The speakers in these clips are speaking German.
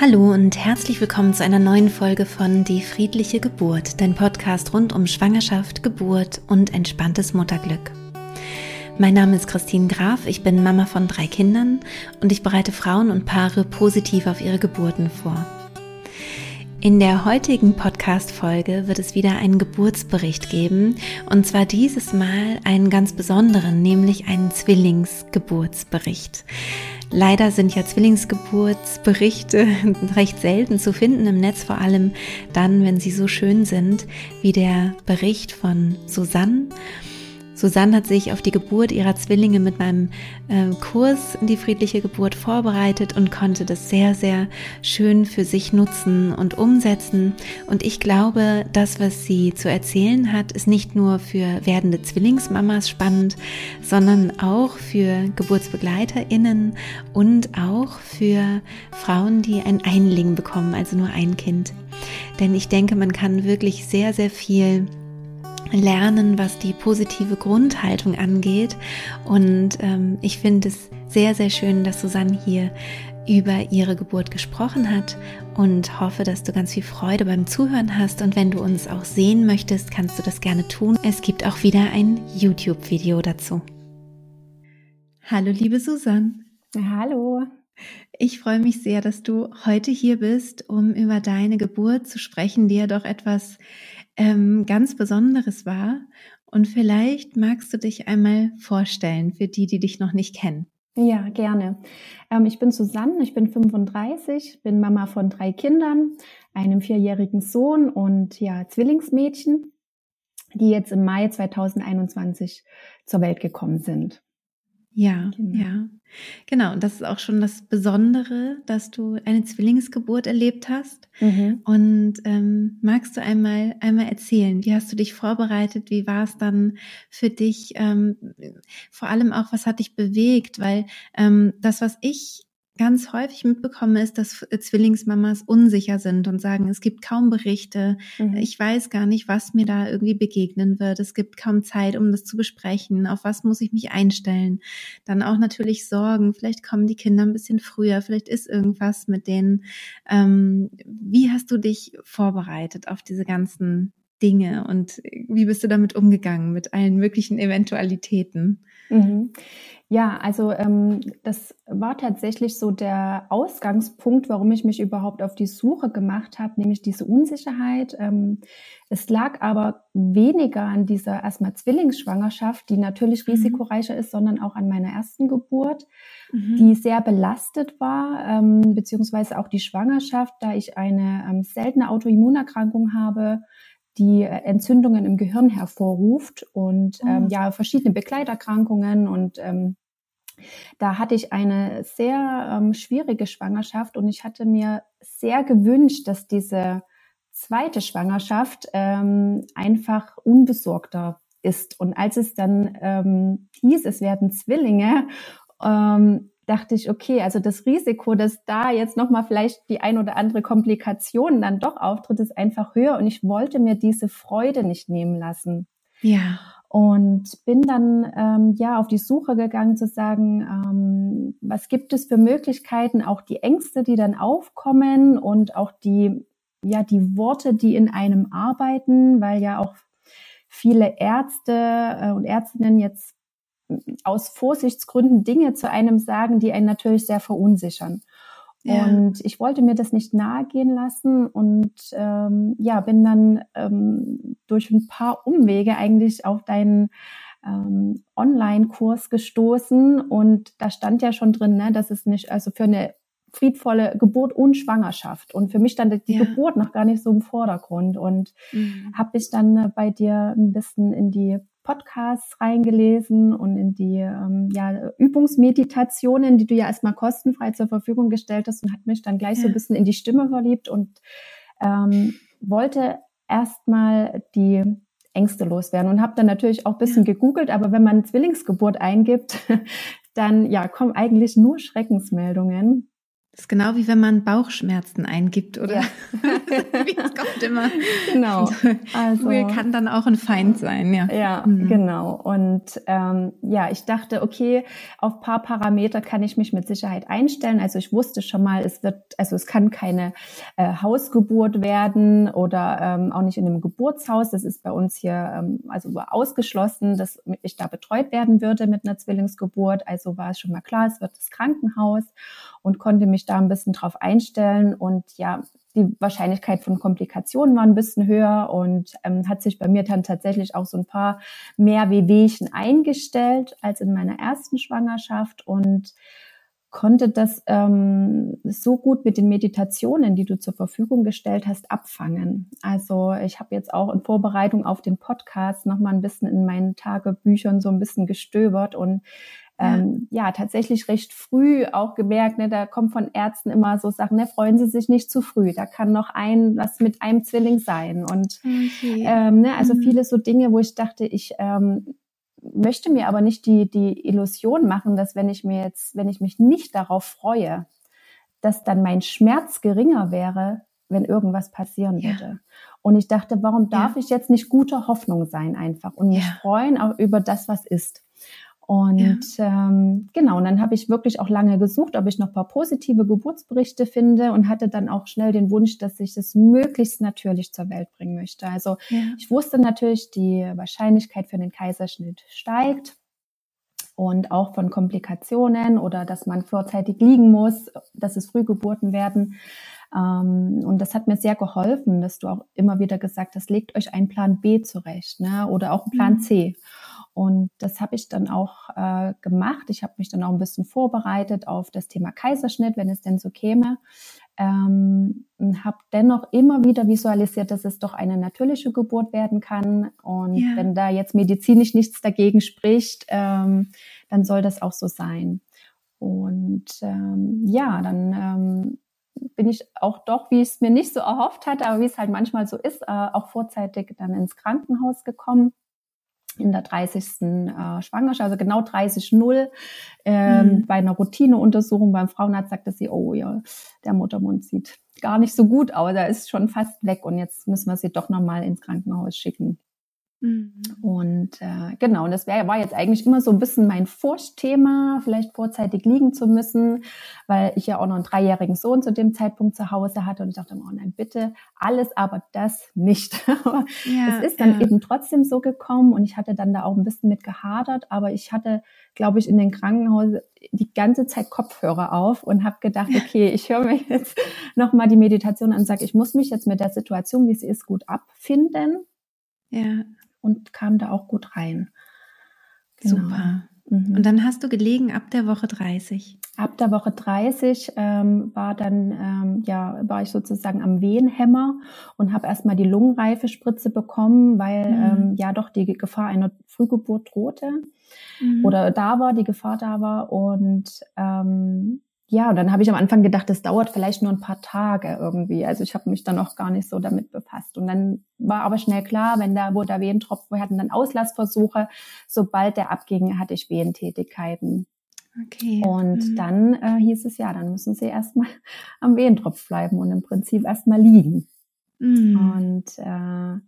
Hallo und herzlich willkommen zu einer neuen Folge von Die friedliche Geburt, dein Podcast rund um Schwangerschaft, Geburt und entspanntes Mutterglück. Mein Name ist Christine Graf, ich bin Mama von drei Kindern und ich bereite Frauen und Paare positiv auf ihre Geburten vor. In der heutigen Podcast-Folge wird es wieder einen Geburtsbericht geben und zwar dieses Mal einen ganz besonderen, nämlich einen Zwillingsgeburtsbericht. Leider sind ja Zwillingsgeburtsberichte recht selten zu finden im Netz, vor allem dann, wenn sie so schön sind wie der Bericht von Susanne. Susanne hat sich auf die Geburt ihrer Zwillinge mit meinem äh, Kurs in die friedliche Geburt vorbereitet und konnte das sehr, sehr schön für sich nutzen und umsetzen. Und ich glaube, das, was sie zu erzählen hat, ist nicht nur für werdende Zwillingsmamas spannend, sondern auch für GeburtsbegleiterInnen und auch für Frauen, die ein Einling bekommen, also nur ein Kind. Denn ich denke, man kann wirklich sehr, sehr viel lernen, was die positive Grundhaltung angeht. Und ähm, ich finde es sehr, sehr schön, dass Susanne hier über ihre Geburt gesprochen hat und hoffe, dass du ganz viel Freude beim Zuhören hast. Und wenn du uns auch sehen möchtest, kannst du das gerne tun. Es gibt auch wieder ein YouTube-Video dazu. Hallo, liebe Susanne. Hallo. Ich freue mich sehr, dass du heute hier bist, um über deine Geburt zu sprechen, die ja doch etwas ähm, ganz Besonderes war. Und vielleicht magst du dich einmal vorstellen für die, die dich noch nicht kennen. Ja, gerne. Ähm, ich bin Susanne, ich bin 35, bin Mama von drei Kindern, einem vierjährigen Sohn und ja, Zwillingsmädchen, die jetzt im Mai 2021 zur Welt gekommen sind. Ja, genau. ja. Genau, und das ist auch schon das Besondere, dass du eine Zwillingsgeburt erlebt hast. Mhm. Und ähm, magst du einmal einmal erzählen, wie hast du dich vorbereitet? Wie war es dann für dich? Ähm, vor allem auch, was hat dich bewegt? Weil ähm, das, was ich ganz häufig mitbekomme, ist, dass äh, Zwillingsmamas unsicher sind und sagen, es gibt kaum Berichte, mhm. ich weiß gar nicht, was mir da irgendwie begegnen wird, es gibt kaum Zeit, um das zu besprechen, auf was muss ich mich einstellen. Dann auch natürlich Sorgen, vielleicht kommen die Kinder ein bisschen früher, vielleicht ist irgendwas mit denen. Ähm, wie hast du dich vorbereitet auf diese ganzen Dinge und wie bist du damit umgegangen mit allen möglichen Eventualitäten? Mhm. Ja, also ähm, das war tatsächlich so der Ausgangspunkt, warum ich mich überhaupt auf die Suche gemacht habe, nämlich diese Unsicherheit. Ähm, es lag aber weniger an dieser erstmal Zwillingsschwangerschaft, die natürlich mhm. risikoreicher ist, sondern auch an meiner ersten Geburt, mhm. die sehr belastet war, ähm, beziehungsweise auch die Schwangerschaft, da ich eine ähm, seltene Autoimmunerkrankung habe, die Entzündungen im Gehirn hervorruft und ähm, mhm. ja verschiedene Begleiterkrankungen und ähm, da hatte ich eine sehr ähm, schwierige Schwangerschaft und ich hatte mir sehr gewünscht, dass diese zweite Schwangerschaft ähm, einfach unbesorgter ist. Und als es dann ähm, hieß, es werden Zwillinge, ähm, dachte ich, okay, also das Risiko, dass da jetzt nochmal vielleicht die ein oder andere Komplikation dann doch auftritt, ist einfach höher. Und ich wollte mir diese Freude nicht nehmen lassen. Ja. Und bin dann ähm, ja auf die Suche gegangen zu sagen, ähm, was gibt es für Möglichkeiten, auch die Ängste, die dann aufkommen und auch die ja die Worte, die in einem arbeiten, weil ja auch viele Ärzte äh, und Ärztinnen jetzt aus Vorsichtsgründen Dinge zu einem sagen, die einen natürlich sehr verunsichern. Ja. Und ich wollte mir das nicht nahegehen lassen und ähm, ja, bin dann ähm, durch ein paar Umwege eigentlich auf deinen ähm, Online-Kurs gestoßen und da stand ja schon drin, ne, dass es nicht, also für eine friedvolle Geburt und Schwangerschaft. Und für mich stand die ja. Geburt noch gar nicht so im Vordergrund. Und mhm. habe ich dann äh, bei dir ein bisschen in die Podcasts reingelesen und in die ähm, ja, Übungsmeditationen, die du ja erstmal kostenfrei zur Verfügung gestellt hast und hat mich dann gleich ja. so ein bisschen in die Stimme verliebt und ähm, wollte erstmal die Ängste loswerden und habe dann natürlich auch ein bisschen ja. gegoogelt, aber wenn man Zwillingsgeburt eingibt, dann ja kommen eigentlich nur Schreckensmeldungen. Das ist genau wie wenn man Bauchschmerzen eingibt, oder? Ja. es kommt immer. Genau. Also kann dann auch ein Feind sein, ja. Ja, mhm. genau. Und ähm, ja, ich dachte, okay, auf paar Parameter kann ich mich mit Sicherheit einstellen. Also ich wusste schon mal, es wird, also es kann keine äh, Hausgeburt werden oder ähm, auch nicht in einem Geburtshaus. Das ist bei uns hier ähm, also ausgeschlossen, dass ich da betreut werden würde mit einer Zwillingsgeburt. Also war es schon mal klar, es wird das Krankenhaus und konnte mich da ein bisschen drauf einstellen und ja, die Wahrscheinlichkeit von Komplikationen war ein bisschen höher und ähm, hat sich bei mir dann tatsächlich auch so ein paar mehr Wehwehchen eingestellt als in meiner ersten Schwangerschaft und konnte das ähm, so gut mit den Meditationen, die du zur Verfügung gestellt hast, abfangen. Also ich habe jetzt auch in Vorbereitung auf den Podcast noch mal ein bisschen in meinen Tagebüchern so ein bisschen gestöbert und ähm, ja, tatsächlich recht früh auch gemerkt, ne, da kommt von Ärzten immer so Sachen, ne, freuen Sie sich nicht zu früh, da kann noch ein was mit einem Zwilling sein und okay. ähm, ne, also mhm. viele so Dinge, wo ich dachte, ich ähm, möchte mir aber nicht die die Illusion machen, dass wenn ich mir jetzt, wenn ich mich nicht darauf freue, dass dann mein Schmerz geringer wäre, wenn irgendwas passieren ja. würde. Und ich dachte, warum darf ja. ich jetzt nicht guter Hoffnung sein einfach und mich ja. freuen auch über das, was ist? Und ja. ähm, genau, und dann habe ich wirklich auch lange gesucht, ob ich noch paar positive Geburtsberichte finde und hatte dann auch schnell den Wunsch, dass ich es möglichst natürlich zur Welt bringen möchte. Also ja. ich wusste natürlich, die Wahrscheinlichkeit für den Kaiserschnitt steigt und auch von Komplikationen oder dass man vorzeitig liegen muss, dass es Frühgeburten werden. Ähm, und das hat mir sehr geholfen, dass du auch immer wieder gesagt hast, legt euch einen Plan B zurecht ne? oder auch einen Plan mhm. C. Und das habe ich dann auch äh, gemacht. Ich habe mich dann auch ein bisschen vorbereitet auf das Thema Kaiserschnitt, wenn es denn so käme. Ähm, habe dennoch immer wieder visualisiert, dass es doch eine natürliche Geburt werden kann. Und ja. wenn da jetzt medizinisch nichts dagegen spricht, ähm, dann soll das auch so sein. Und ähm, ja, dann ähm, bin ich auch doch, wie ich es mir nicht so erhofft hatte, aber wie es halt manchmal so ist, äh, auch vorzeitig dann ins Krankenhaus gekommen in der 30. Äh, Schwangerschaft, also genau 30,0. Ähm, mhm. Bei einer Routineuntersuchung beim Frauenarzt sagte sie, oh ja, der Muttermund sieht gar nicht so gut aus, er ist schon fast weg und jetzt müssen wir sie doch nochmal ins Krankenhaus schicken. Mhm. Und äh, genau, und das wär, war jetzt eigentlich immer so ein bisschen mein Furchtthema, vielleicht vorzeitig liegen zu müssen, weil ich ja auch noch einen dreijährigen Sohn zu dem Zeitpunkt zu Hause hatte und ich dachte, oh nein, bitte, alles aber das nicht. ja, es ist dann ja. eben trotzdem so gekommen und ich hatte dann da auch ein bisschen mit gehadert, aber ich hatte, glaube ich, in den Krankenhaus die ganze Zeit Kopfhörer auf und habe gedacht, okay, ich höre mir jetzt nochmal die Meditation an und sage, ich muss mich jetzt mit der Situation, wie sie ist, gut abfinden. Ja und kam da auch gut rein. Genau. Super. Mhm. Und dann hast du gelegen ab der Woche 30. Ab der Woche 30 ähm, war dann ähm, ja war ich sozusagen am Wehenhämmer und habe erstmal die Lungenreifespritze bekommen, weil mhm. ähm, ja doch die Gefahr einer Frühgeburt drohte mhm. oder da war, die Gefahr da war und ähm, ja, und dann habe ich am Anfang gedacht, das dauert vielleicht nur ein paar Tage irgendwie. Also ich habe mich dann auch gar nicht so damit befasst. Und dann war aber schnell klar, wenn da, wo der Wehentropf, wir hatten dann Auslassversuche, sobald der abging, hatte ich Wehentätigkeiten. Okay. Und mhm. dann äh, hieß es ja, dann müssen sie erstmal am Wehentropf bleiben und im Prinzip erstmal liegen. Mhm. Und äh,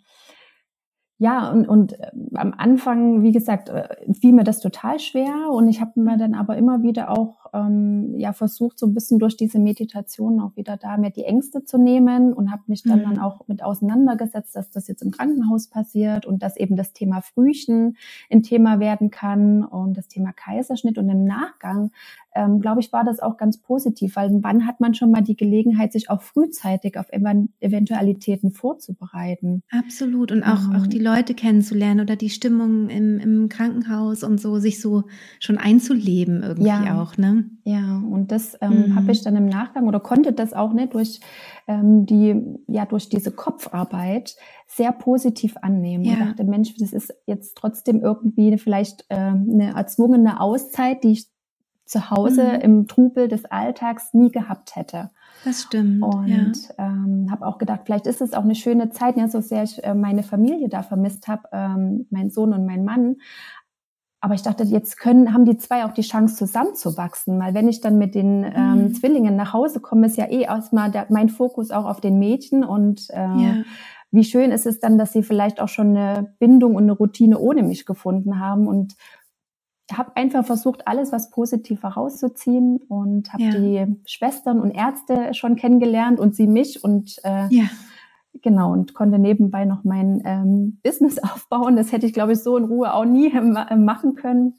ja, und, und äh, am Anfang, wie gesagt, äh, fiel mir das total schwer und ich habe mir dann aber immer wieder auch ähm, ja versucht, so ein bisschen durch diese Meditation auch wieder da mir die Ängste zu nehmen und habe mich dann, mhm. dann auch mit auseinandergesetzt, dass das jetzt im Krankenhaus passiert und dass eben das Thema Frühchen ein Thema werden kann und das Thema Kaiserschnitt und im Nachgang ähm, glaube ich, war das auch ganz positiv, weil wann hat man schon mal die Gelegenheit, sich auch frühzeitig auf Eventualitäten vorzubereiten? Absolut. Und auch, mhm. auch die Leute kennenzulernen oder die Stimmung im, im Krankenhaus und so, sich so schon einzuleben irgendwie ja. auch, ne? Ja, und das ähm, mhm. habe ich dann im Nachgang oder konnte das auch nicht durch ähm, die, ja, durch diese Kopfarbeit sehr positiv annehmen. Ja. Und dachte, Mensch, das ist jetzt trotzdem irgendwie vielleicht äh, eine erzwungene Auszeit, die ich zu Hause mhm. im Trubel des Alltags nie gehabt hätte. Das stimmt. Und ja. ähm, habe auch gedacht, vielleicht ist es auch eine schöne Zeit, ja, so sehr ich äh, meine Familie da vermisst habe, ähm, mein Sohn und mein Mann. Aber ich dachte, jetzt können, haben die zwei auch die Chance zusammenzuwachsen, weil wenn ich dann mit den ähm, mhm. Zwillingen nach Hause komme, ist ja eh erstmal der, mein Fokus auch auf den Mädchen und äh, ja. wie schön ist es dann, dass sie vielleicht auch schon eine Bindung und eine Routine ohne mich gefunden haben und habe einfach versucht, alles was positiv herauszuziehen und habe ja. die Schwestern und Ärzte schon kennengelernt und sie mich und äh, ja. Genau, und konnte nebenbei noch mein ähm, Business aufbauen. Das hätte ich, glaube ich, so in Ruhe auch nie äh, machen können.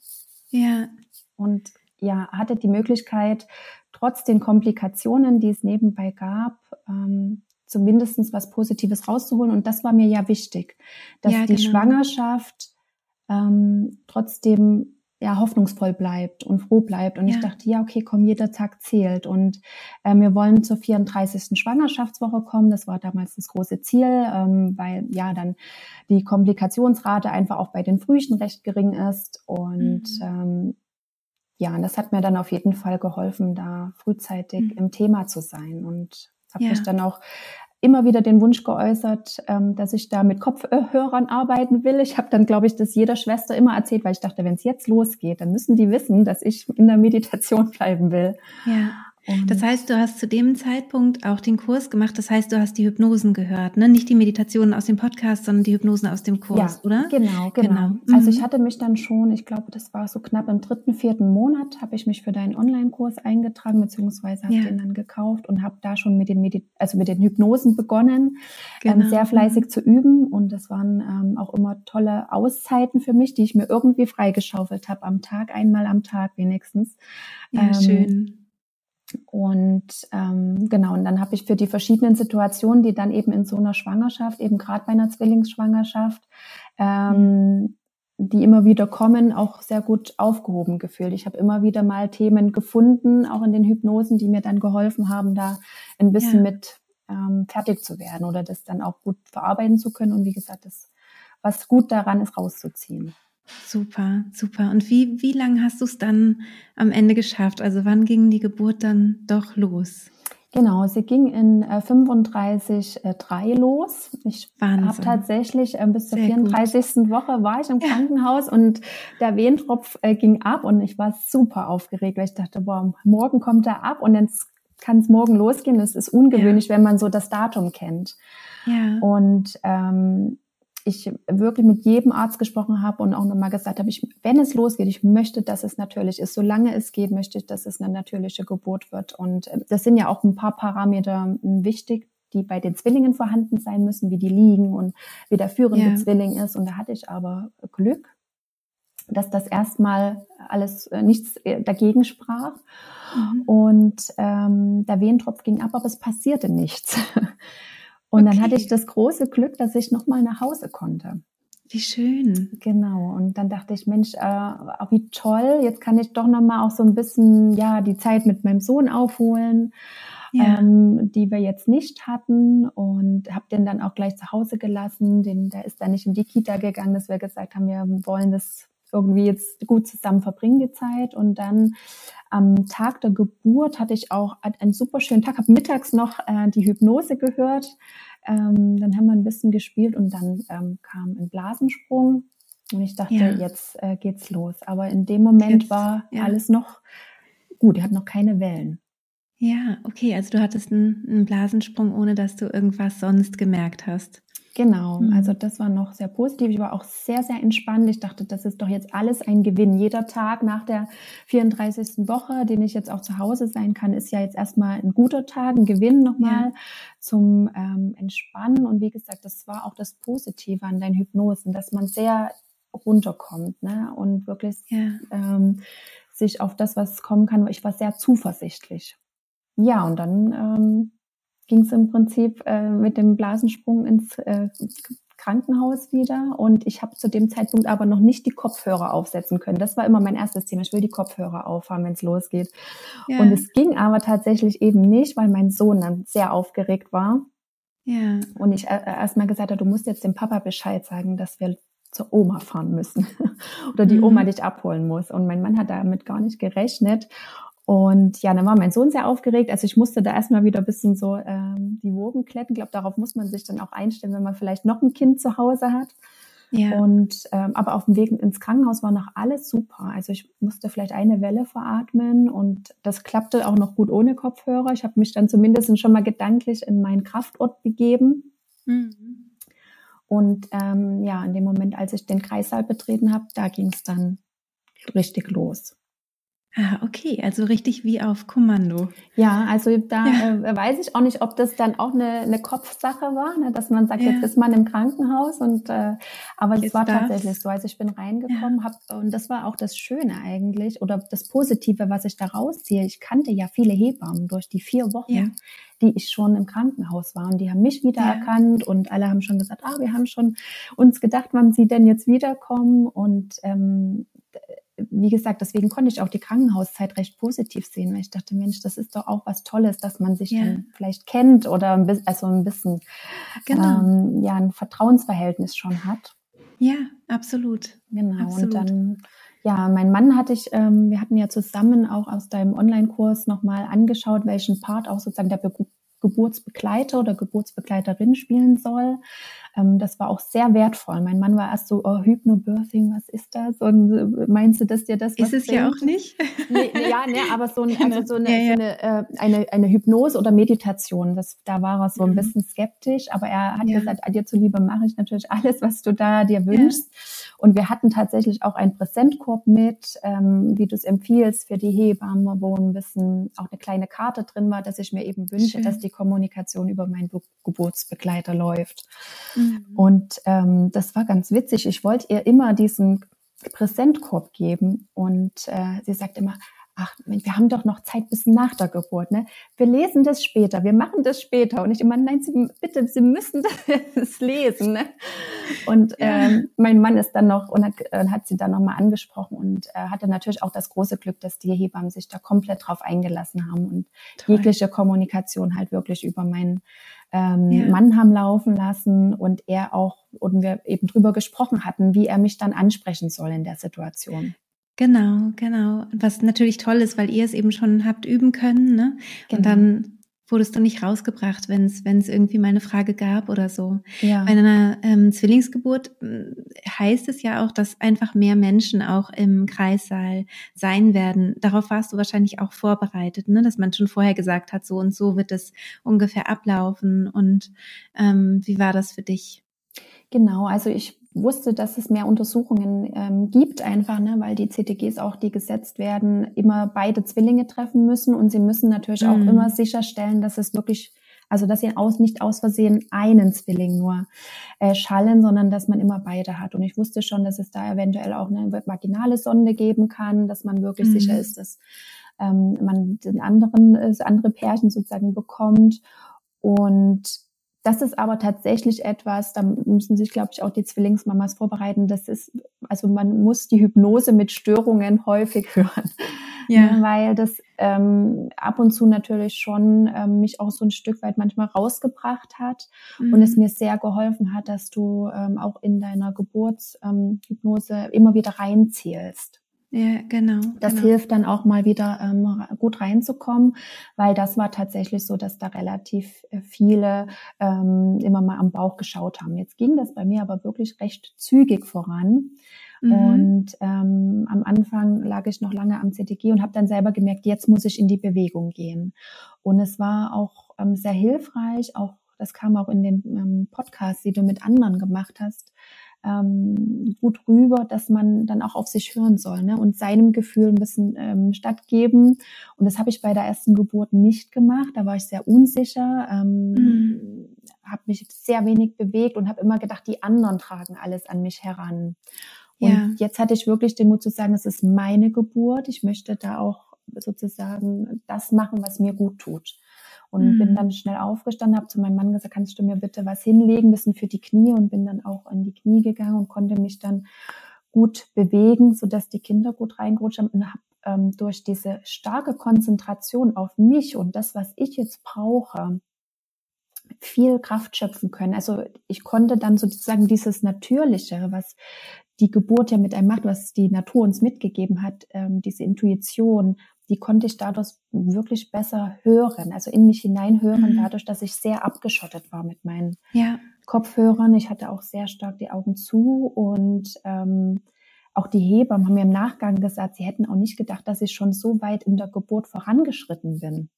Ja. Und ja, hatte die Möglichkeit, trotz den Komplikationen, die es nebenbei gab, ähm, zumindest was Positives rauszuholen. Und das war mir ja wichtig, dass ja, die genau. Schwangerschaft ähm, trotzdem ja, hoffnungsvoll bleibt und froh bleibt. Und ja. ich dachte, ja, okay, komm, jeder Tag zählt. Und äh, wir wollen zur 34. Schwangerschaftswoche kommen. Das war damals das große Ziel, ähm, weil ja dann die Komplikationsrate einfach auch bei den Frühchen recht gering ist. Und mhm. ähm, ja, und das hat mir dann auf jeden Fall geholfen, da frühzeitig mhm. im Thema zu sein. Und habe ja. mich dann auch immer wieder den Wunsch geäußert, ähm, dass ich da mit Kopfhörern arbeiten will. Ich habe dann, glaube ich, das jeder Schwester immer erzählt, weil ich dachte, wenn es jetzt losgeht, dann müssen die wissen, dass ich in der Meditation bleiben will. Ja. Das heißt, du hast zu dem Zeitpunkt auch den Kurs gemacht. Das heißt, du hast die Hypnosen gehört, ne? Nicht die Meditationen aus dem Podcast, sondern die Hypnosen aus dem Kurs, ja, oder? Genau, genau. genau. Mhm. Also ich hatte mich dann schon, ich glaube, das war so knapp im dritten, vierten Monat, habe ich mich für deinen Online-Kurs eingetragen, beziehungsweise habe ja. den dann gekauft und habe da schon mit den Medi also mit den Hypnosen begonnen, ähm, genau. ähm, sehr fleißig mhm. zu üben. Und das waren ähm, auch immer tolle Auszeiten für mich, die ich mir irgendwie freigeschaufelt habe am Tag, einmal am Tag wenigstens. Ja, ähm, schön und ähm, genau, und dann habe ich für die verschiedenen Situationen, die dann eben in so einer Schwangerschaft, eben gerade bei einer Zwillingsschwangerschaft, ähm, mhm. die immer wieder kommen, auch sehr gut aufgehoben gefühlt. Ich habe immer wieder mal Themen gefunden, auch in den Hypnosen, die mir dann geholfen haben, da ein bisschen ja. mit ähm, fertig zu werden oder das dann auch gut verarbeiten zu können. Und wie gesagt, das, was gut daran ist, rauszuziehen. Super, super. Und wie, wie lange hast du es dann am Ende geschafft? Also wann ging die Geburt dann doch los? Genau, sie ging in äh, 35,3 äh, los. Ich habe tatsächlich äh, bis zur Sehr 34. Gut. Woche war ich im Krankenhaus ja. und der Wehentropf äh, ging ab und ich war super aufgeregt, weil ich dachte, boah, morgen kommt er ab und dann kann es morgen losgehen. Das ist ungewöhnlich, ja. wenn man so das Datum kennt. Ja. Und ähm, ich wirklich mit jedem Arzt gesprochen habe und auch nochmal gesagt habe, ich, wenn es losgeht, ich möchte, dass es natürlich ist. Solange es geht, möchte ich, dass es eine natürliche Geburt wird. Und äh, das sind ja auch ein paar Parameter hm, wichtig, die bei den Zwillingen vorhanden sein müssen, wie die liegen und wie der führende ja. Zwilling ist. Und da hatte ich aber Glück, dass das erstmal alles äh, nichts äh, dagegen sprach. Mhm. Und ähm, der Wehentropf ging ab, aber es passierte nichts. Und okay. dann hatte ich das große Glück, dass ich nochmal nach Hause konnte. Wie schön. Genau. Und dann dachte ich, Mensch, äh, wie toll, jetzt kann ich doch nochmal auch so ein bisschen, ja, die Zeit mit meinem Sohn aufholen, ja. ähm, die wir jetzt nicht hatten. Und habe den dann auch gleich zu Hause gelassen. Den, der ist dann nicht in die Kita gegangen, dass wir gesagt haben, wir wollen das irgendwie jetzt gut zusammen verbringen, die Zeit. Und dann am Tag der Geburt hatte ich auch einen super schönen Tag, habe mittags noch äh, die Hypnose gehört. Ähm, dann haben wir ein bisschen gespielt und dann ähm, kam ein Blasensprung. Und ich dachte, ja. jetzt äh, geht's los. Aber in dem Moment jetzt, war ja. alles noch gut. Er hat noch keine Wellen. Ja, okay. Also du hattest einen, einen Blasensprung, ohne dass du irgendwas sonst gemerkt hast. Genau, mhm. also das war noch sehr positiv. Ich war auch sehr, sehr entspannt. Ich dachte, das ist doch jetzt alles ein Gewinn. Jeder Tag nach der 34. Woche, den ich jetzt auch zu Hause sein kann, ist ja jetzt erstmal ein guter Tag, ein Gewinn nochmal ja. zum ähm, Entspannen. Und wie gesagt, das war auch das Positive an deinen Hypnosen, dass man sehr runterkommt ne? und wirklich ja. ähm, sich auf das, was kommen kann. Ich war sehr zuversichtlich. Ja, und dann ähm, ging es im Prinzip äh, mit dem Blasensprung ins äh, Krankenhaus wieder und ich habe zu dem Zeitpunkt aber noch nicht die Kopfhörer aufsetzen können. Das war immer mein erstes Thema. Ich will die Kopfhörer aufhaben, wenn es losgeht. Ja. Und es ging aber tatsächlich eben nicht, weil mein Sohn dann sehr aufgeregt war. Ja. Und ich äh, erstmal gesagt habe, du musst jetzt dem Papa Bescheid sagen, dass wir zur Oma fahren müssen oder die mhm. Oma dich abholen muss. Und mein Mann hat damit gar nicht gerechnet. Und ja, dann war mein Sohn sehr aufgeregt. Also ich musste da erstmal wieder ein bisschen so ähm, die Wogen kletten. Ich glaube, darauf muss man sich dann auch einstellen, wenn man vielleicht noch ein Kind zu Hause hat. Ja. Und ähm, aber auf dem Weg ins Krankenhaus war noch alles super. Also ich musste vielleicht eine Welle veratmen und das klappte auch noch gut ohne Kopfhörer. Ich habe mich dann zumindest schon mal gedanklich in meinen Kraftort begeben. Mhm. Und ähm, ja, in dem Moment, als ich den Kreissaal betreten habe, da ging es dann richtig los. Ah, okay, also richtig wie auf Kommando. Ja, also da ja. Äh, weiß ich auch nicht, ob das dann auch eine, eine Kopfsache war, ne, dass man sagt, ja. jetzt ist man im Krankenhaus und äh, aber es war darf. tatsächlich so. Also ich bin reingekommen, ja. hab und das war auch das Schöne eigentlich oder das Positive, was ich da rausziehe. Ich kannte ja viele Hebammen durch die vier Wochen. Ja die ich schon im Krankenhaus war. Und die haben mich wiedererkannt ja. und alle haben schon gesagt, ah, wir haben schon uns gedacht, wann sie denn jetzt wiederkommen. Und ähm, wie gesagt, deswegen konnte ich auch die Krankenhauszeit recht positiv sehen, weil ich dachte, Mensch, das ist doch auch was Tolles, dass man sich ja. vielleicht kennt oder ein bisschen, also ein bisschen genau. ähm, ja ein Vertrauensverhältnis schon hat. Ja, absolut. Genau. Absolut. Und dann ja, mein Mann hatte ich, ähm, wir hatten ja zusammen auch aus deinem Online-Kurs nochmal angeschaut, welchen Part auch sozusagen der Be Geburtsbegleiter oder Geburtsbegleiterin spielen soll. Ähm, das war auch sehr wertvoll. Mein Mann war erst so, oh, Hypnobirthing, was ist das? Und äh, meinst du, dass dir das Ist es bringt? ja auch nicht? Nee, nee, ja, nee, aber so, ein, also so, eine, ja, ja. so eine, äh, eine, eine Hypnose oder Meditation, das, da war er so ein mhm. bisschen skeptisch, aber er hat ja. gesagt, dir zuliebe mache ich natürlich alles, was du da dir wünschst. Und wir hatten tatsächlich auch einen Präsentkorb mit, ähm, wie du es empfiehlst, für die Hebamme, wo ein bisschen auch eine kleine Karte drin war, dass ich mir eben wünsche, Schön. dass die Kommunikation über meinen Geburtsbegleiter läuft. Mhm. Und ähm, das war ganz witzig. Ich wollte ihr immer diesen Präsentkorb geben und äh, sie sagt immer, ach, wir haben doch noch Zeit bis nach der Geburt, ne? Wir lesen das später, wir machen das später. Und ich immer, nein, Sie, bitte, Sie müssen das lesen, ne? Und ja. ähm, mein Mann ist dann noch und hat, äh, hat sie dann nochmal angesprochen und äh, hatte natürlich auch das große Glück, dass die Hebammen sich da komplett drauf eingelassen haben und Toll. jegliche Kommunikation halt wirklich über meinen ähm, ja. Mann haben laufen lassen und er auch, und wir eben drüber gesprochen hatten, wie er mich dann ansprechen soll in der Situation. Genau, genau. Was natürlich toll ist, weil ihr es eben schon habt üben können, ne? Genau. Und dann wurdest du nicht rausgebracht, wenn es wenn es irgendwie mal eine Frage gab oder so. Ja. Bei einer ähm, Zwillingsgeburt hm, heißt es ja auch, dass einfach mehr Menschen auch im Kreissaal sein werden. Darauf warst du wahrscheinlich auch vorbereitet, ne? dass man schon vorher gesagt hat, so und so wird es ungefähr ablaufen. Und ähm, wie war das für dich? Genau, also ich wusste, dass es mehr Untersuchungen ähm, gibt, einfach, ne, weil die CTGs auch, die gesetzt werden, immer beide Zwillinge treffen müssen und sie müssen natürlich mhm. auch immer sicherstellen, dass es wirklich, also dass sie aus, nicht aus Versehen einen Zwilling nur äh, schallen, sondern dass man immer beide hat. Und ich wusste schon, dass es da eventuell auch eine vaginale Sonde geben kann, dass man wirklich mhm. sicher ist, dass ähm, man den anderen, das andere Pärchen sozusagen bekommt. Und das ist aber tatsächlich etwas, da müssen sich, glaube ich, auch die Zwillingsmamas vorbereiten. Das ist, also man muss die Hypnose mit Störungen häufig hören. Ja. Weil das ähm, ab und zu natürlich schon ähm, mich auch so ein Stück weit manchmal rausgebracht hat mhm. und es mir sehr geholfen hat, dass du ähm, auch in deiner Geburtshypnose ähm, immer wieder reinzählst. Ja, genau. Das genau. hilft dann auch mal wieder ähm, gut reinzukommen, weil das war tatsächlich so, dass da relativ äh, viele ähm, immer mal am Bauch geschaut haben. Jetzt ging das bei mir aber wirklich recht zügig voran. Mhm. Und ähm, am Anfang lag ich noch lange am CTG und habe dann selber gemerkt, jetzt muss ich in die Bewegung gehen. Und es war auch ähm, sehr hilfreich, auch das kam auch in den ähm, Podcasts, die du mit anderen gemacht hast, ähm, gut rüber, dass man dann auch auf sich hören soll ne? und seinem Gefühl ein bisschen ähm, stattgeben. Und das habe ich bei der ersten Geburt nicht gemacht. Da war ich sehr unsicher, ähm, mhm. habe mich sehr wenig bewegt und habe immer gedacht, die anderen tragen alles an mich heran. Und ja. jetzt hatte ich wirklich den Mut zu sagen, es ist meine Geburt. Ich möchte da auch sozusagen das machen, was mir gut tut. Und mhm. bin dann schnell aufgestanden, habe zu meinem Mann gesagt, kannst du mir bitte was hinlegen, bisschen für die Knie und bin dann auch in die Knie gegangen und konnte mich dann gut bewegen, so dass die Kinder gut reingerutscht haben und habe ähm, durch diese starke Konzentration auf mich und das, was ich jetzt brauche, viel Kraft schöpfen können. Also ich konnte dann sozusagen dieses Natürliche, was die Geburt ja mit einem macht, was die Natur uns mitgegeben hat, ähm, diese Intuition, die konnte ich dadurch wirklich besser hören, also in mich hineinhören, mhm. dadurch, dass ich sehr abgeschottet war mit meinen, ja. Kopfhörern. Ich hatte auch sehr stark die Augen zu und ähm, auch die Hebammen haben mir im Nachgang gesagt, sie hätten auch nicht gedacht, dass ich schon so weit in der Geburt vorangeschritten bin.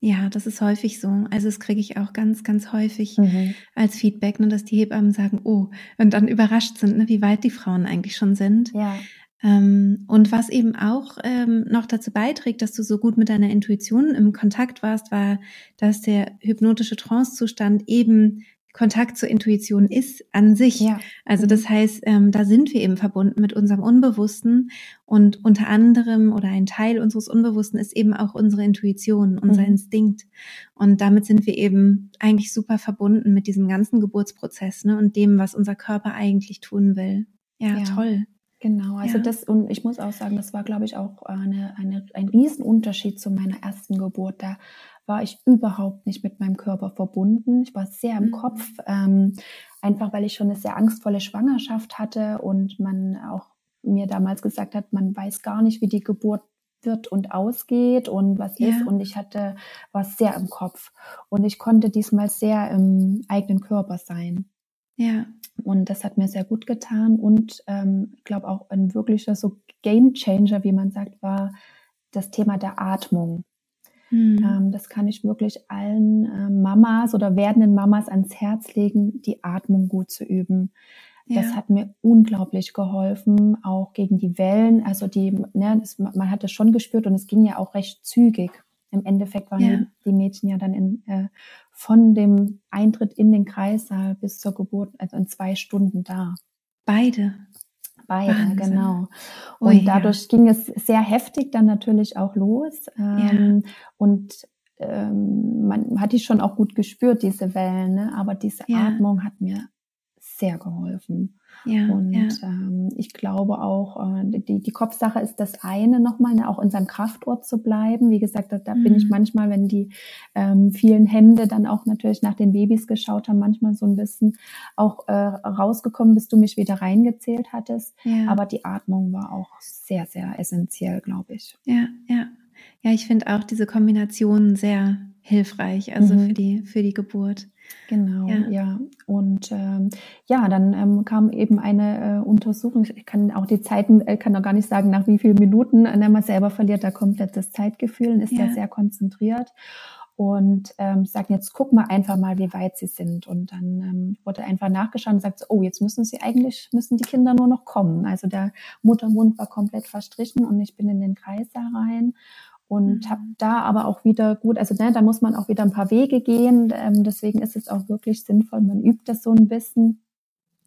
Ja, das ist häufig so. Also das kriege ich auch ganz, ganz häufig mhm. als Feedback, ne, dass die Hebammen sagen, oh, und dann überrascht sind, ne, wie weit die Frauen eigentlich schon sind. Ja. Ähm, und was eben auch ähm, noch dazu beiträgt, dass du so gut mit deiner Intuition im Kontakt warst, war, dass der hypnotische Trancezustand eben Kontakt zur Intuition ist an sich. Ja. Also das mhm. heißt, ähm, da sind wir eben verbunden mit unserem Unbewussten und unter anderem oder ein Teil unseres Unbewussten ist eben auch unsere Intuition, unser mhm. Instinkt. Und damit sind wir eben eigentlich super verbunden mit diesem ganzen Geburtsprozess ne, und dem, was unser Körper eigentlich tun will. Ja, ja. toll. Genau, also ja. das, und ich muss auch sagen, das war, glaube ich, auch eine, eine, ein Riesenunterschied zu meiner ersten Geburt. Da war ich überhaupt nicht mit meinem Körper verbunden. Ich war sehr im mhm. Kopf, ähm, einfach weil ich schon eine sehr angstvolle Schwangerschaft hatte und man auch mir damals gesagt hat, man weiß gar nicht, wie die Geburt wird und ausgeht und was ja. ist. Und ich hatte, war sehr im Kopf. Und ich konnte diesmal sehr im eigenen Körper sein. Ja. Und das hat mir sehr gut getan. Und ähm, ich glaube auch ein wirklicher so Game Changer, wie man sagt, war das Thema der Atmung. Mhm. Ähm, das kann ich wirklich allen äh, Mamas oder werdenden Mamas ans Herz legen, die Atmung gut zu üben. Ja. Das hat mir unglaublich geholfen, auch gegen die Wellen. Also die, ne, das, man hat es schon gespürt und es ging ja auch recht zügig. Im Endeffekt waren ja. die, die, Mädchen ja dann in, äh, von dem Eintritt in den Kreissaal bis zur Geburt, also in zwei Stunden da. Beide. Beide, Wahnsinn. genau. Und Ui, dadurch ja. ging es sehr heftig dann natürlich auch los. Ähm, ja. Und ähm, man hat die schon auch gut gespürt, diese Wellen, ne? aber diese. Atmung hat mir sehr geholfen. Ja, und ja. Ähm, ich glaube auch, äh, die, die Kopfsache ist das eine nochmal, ne, auch in seinem Kraftort zu bleiben. Wie gesagt, da, da mhm. bin ich mhm. manchmal, wenn die ähm, vielen Hände dann auch natürlich nach den Babys geschaut haben, manchmal so ein bisschen auch äh, rausgekommen, bis du mich wieder reingezählt hattest. Ja. Aber die Atmung war auch sehr, sehr essentiell, glaube ich. Ja, ja. Ja, ich finde auch diese Kombination sehr hilfreich, also mhm. für die für die Geburt. Genau, ja. ja. Und ähm, ja, dann ähm, kam eben eine äh, Untersuchung. Ich kann auch die Zeiten, äh, kann auch gar nicht sagen, nach wie vielen Minuten. Äh, man selber verliert da komplett das Zeitgefühl und ist ja. da sehr konzentriert. Und ähm, sagen, jetzt gucken wir einfach mal, wie weit sie sind. Und dann ähm, wurde einfach nachgeschaut und sagt, oh, jetzt müssen sie eigentlich, müssen die Kinder nur noch kommen. Also der Muttermund war komplett verstrichen und ich bin in den Kreis da rein und mhm. habe da aber auch wieder gut, also ne, da muss man auch wieder ein paar Wege gehen. Ähm, deswegen ist es auch wirklich sinnvoll, man übt das so ein bisschen.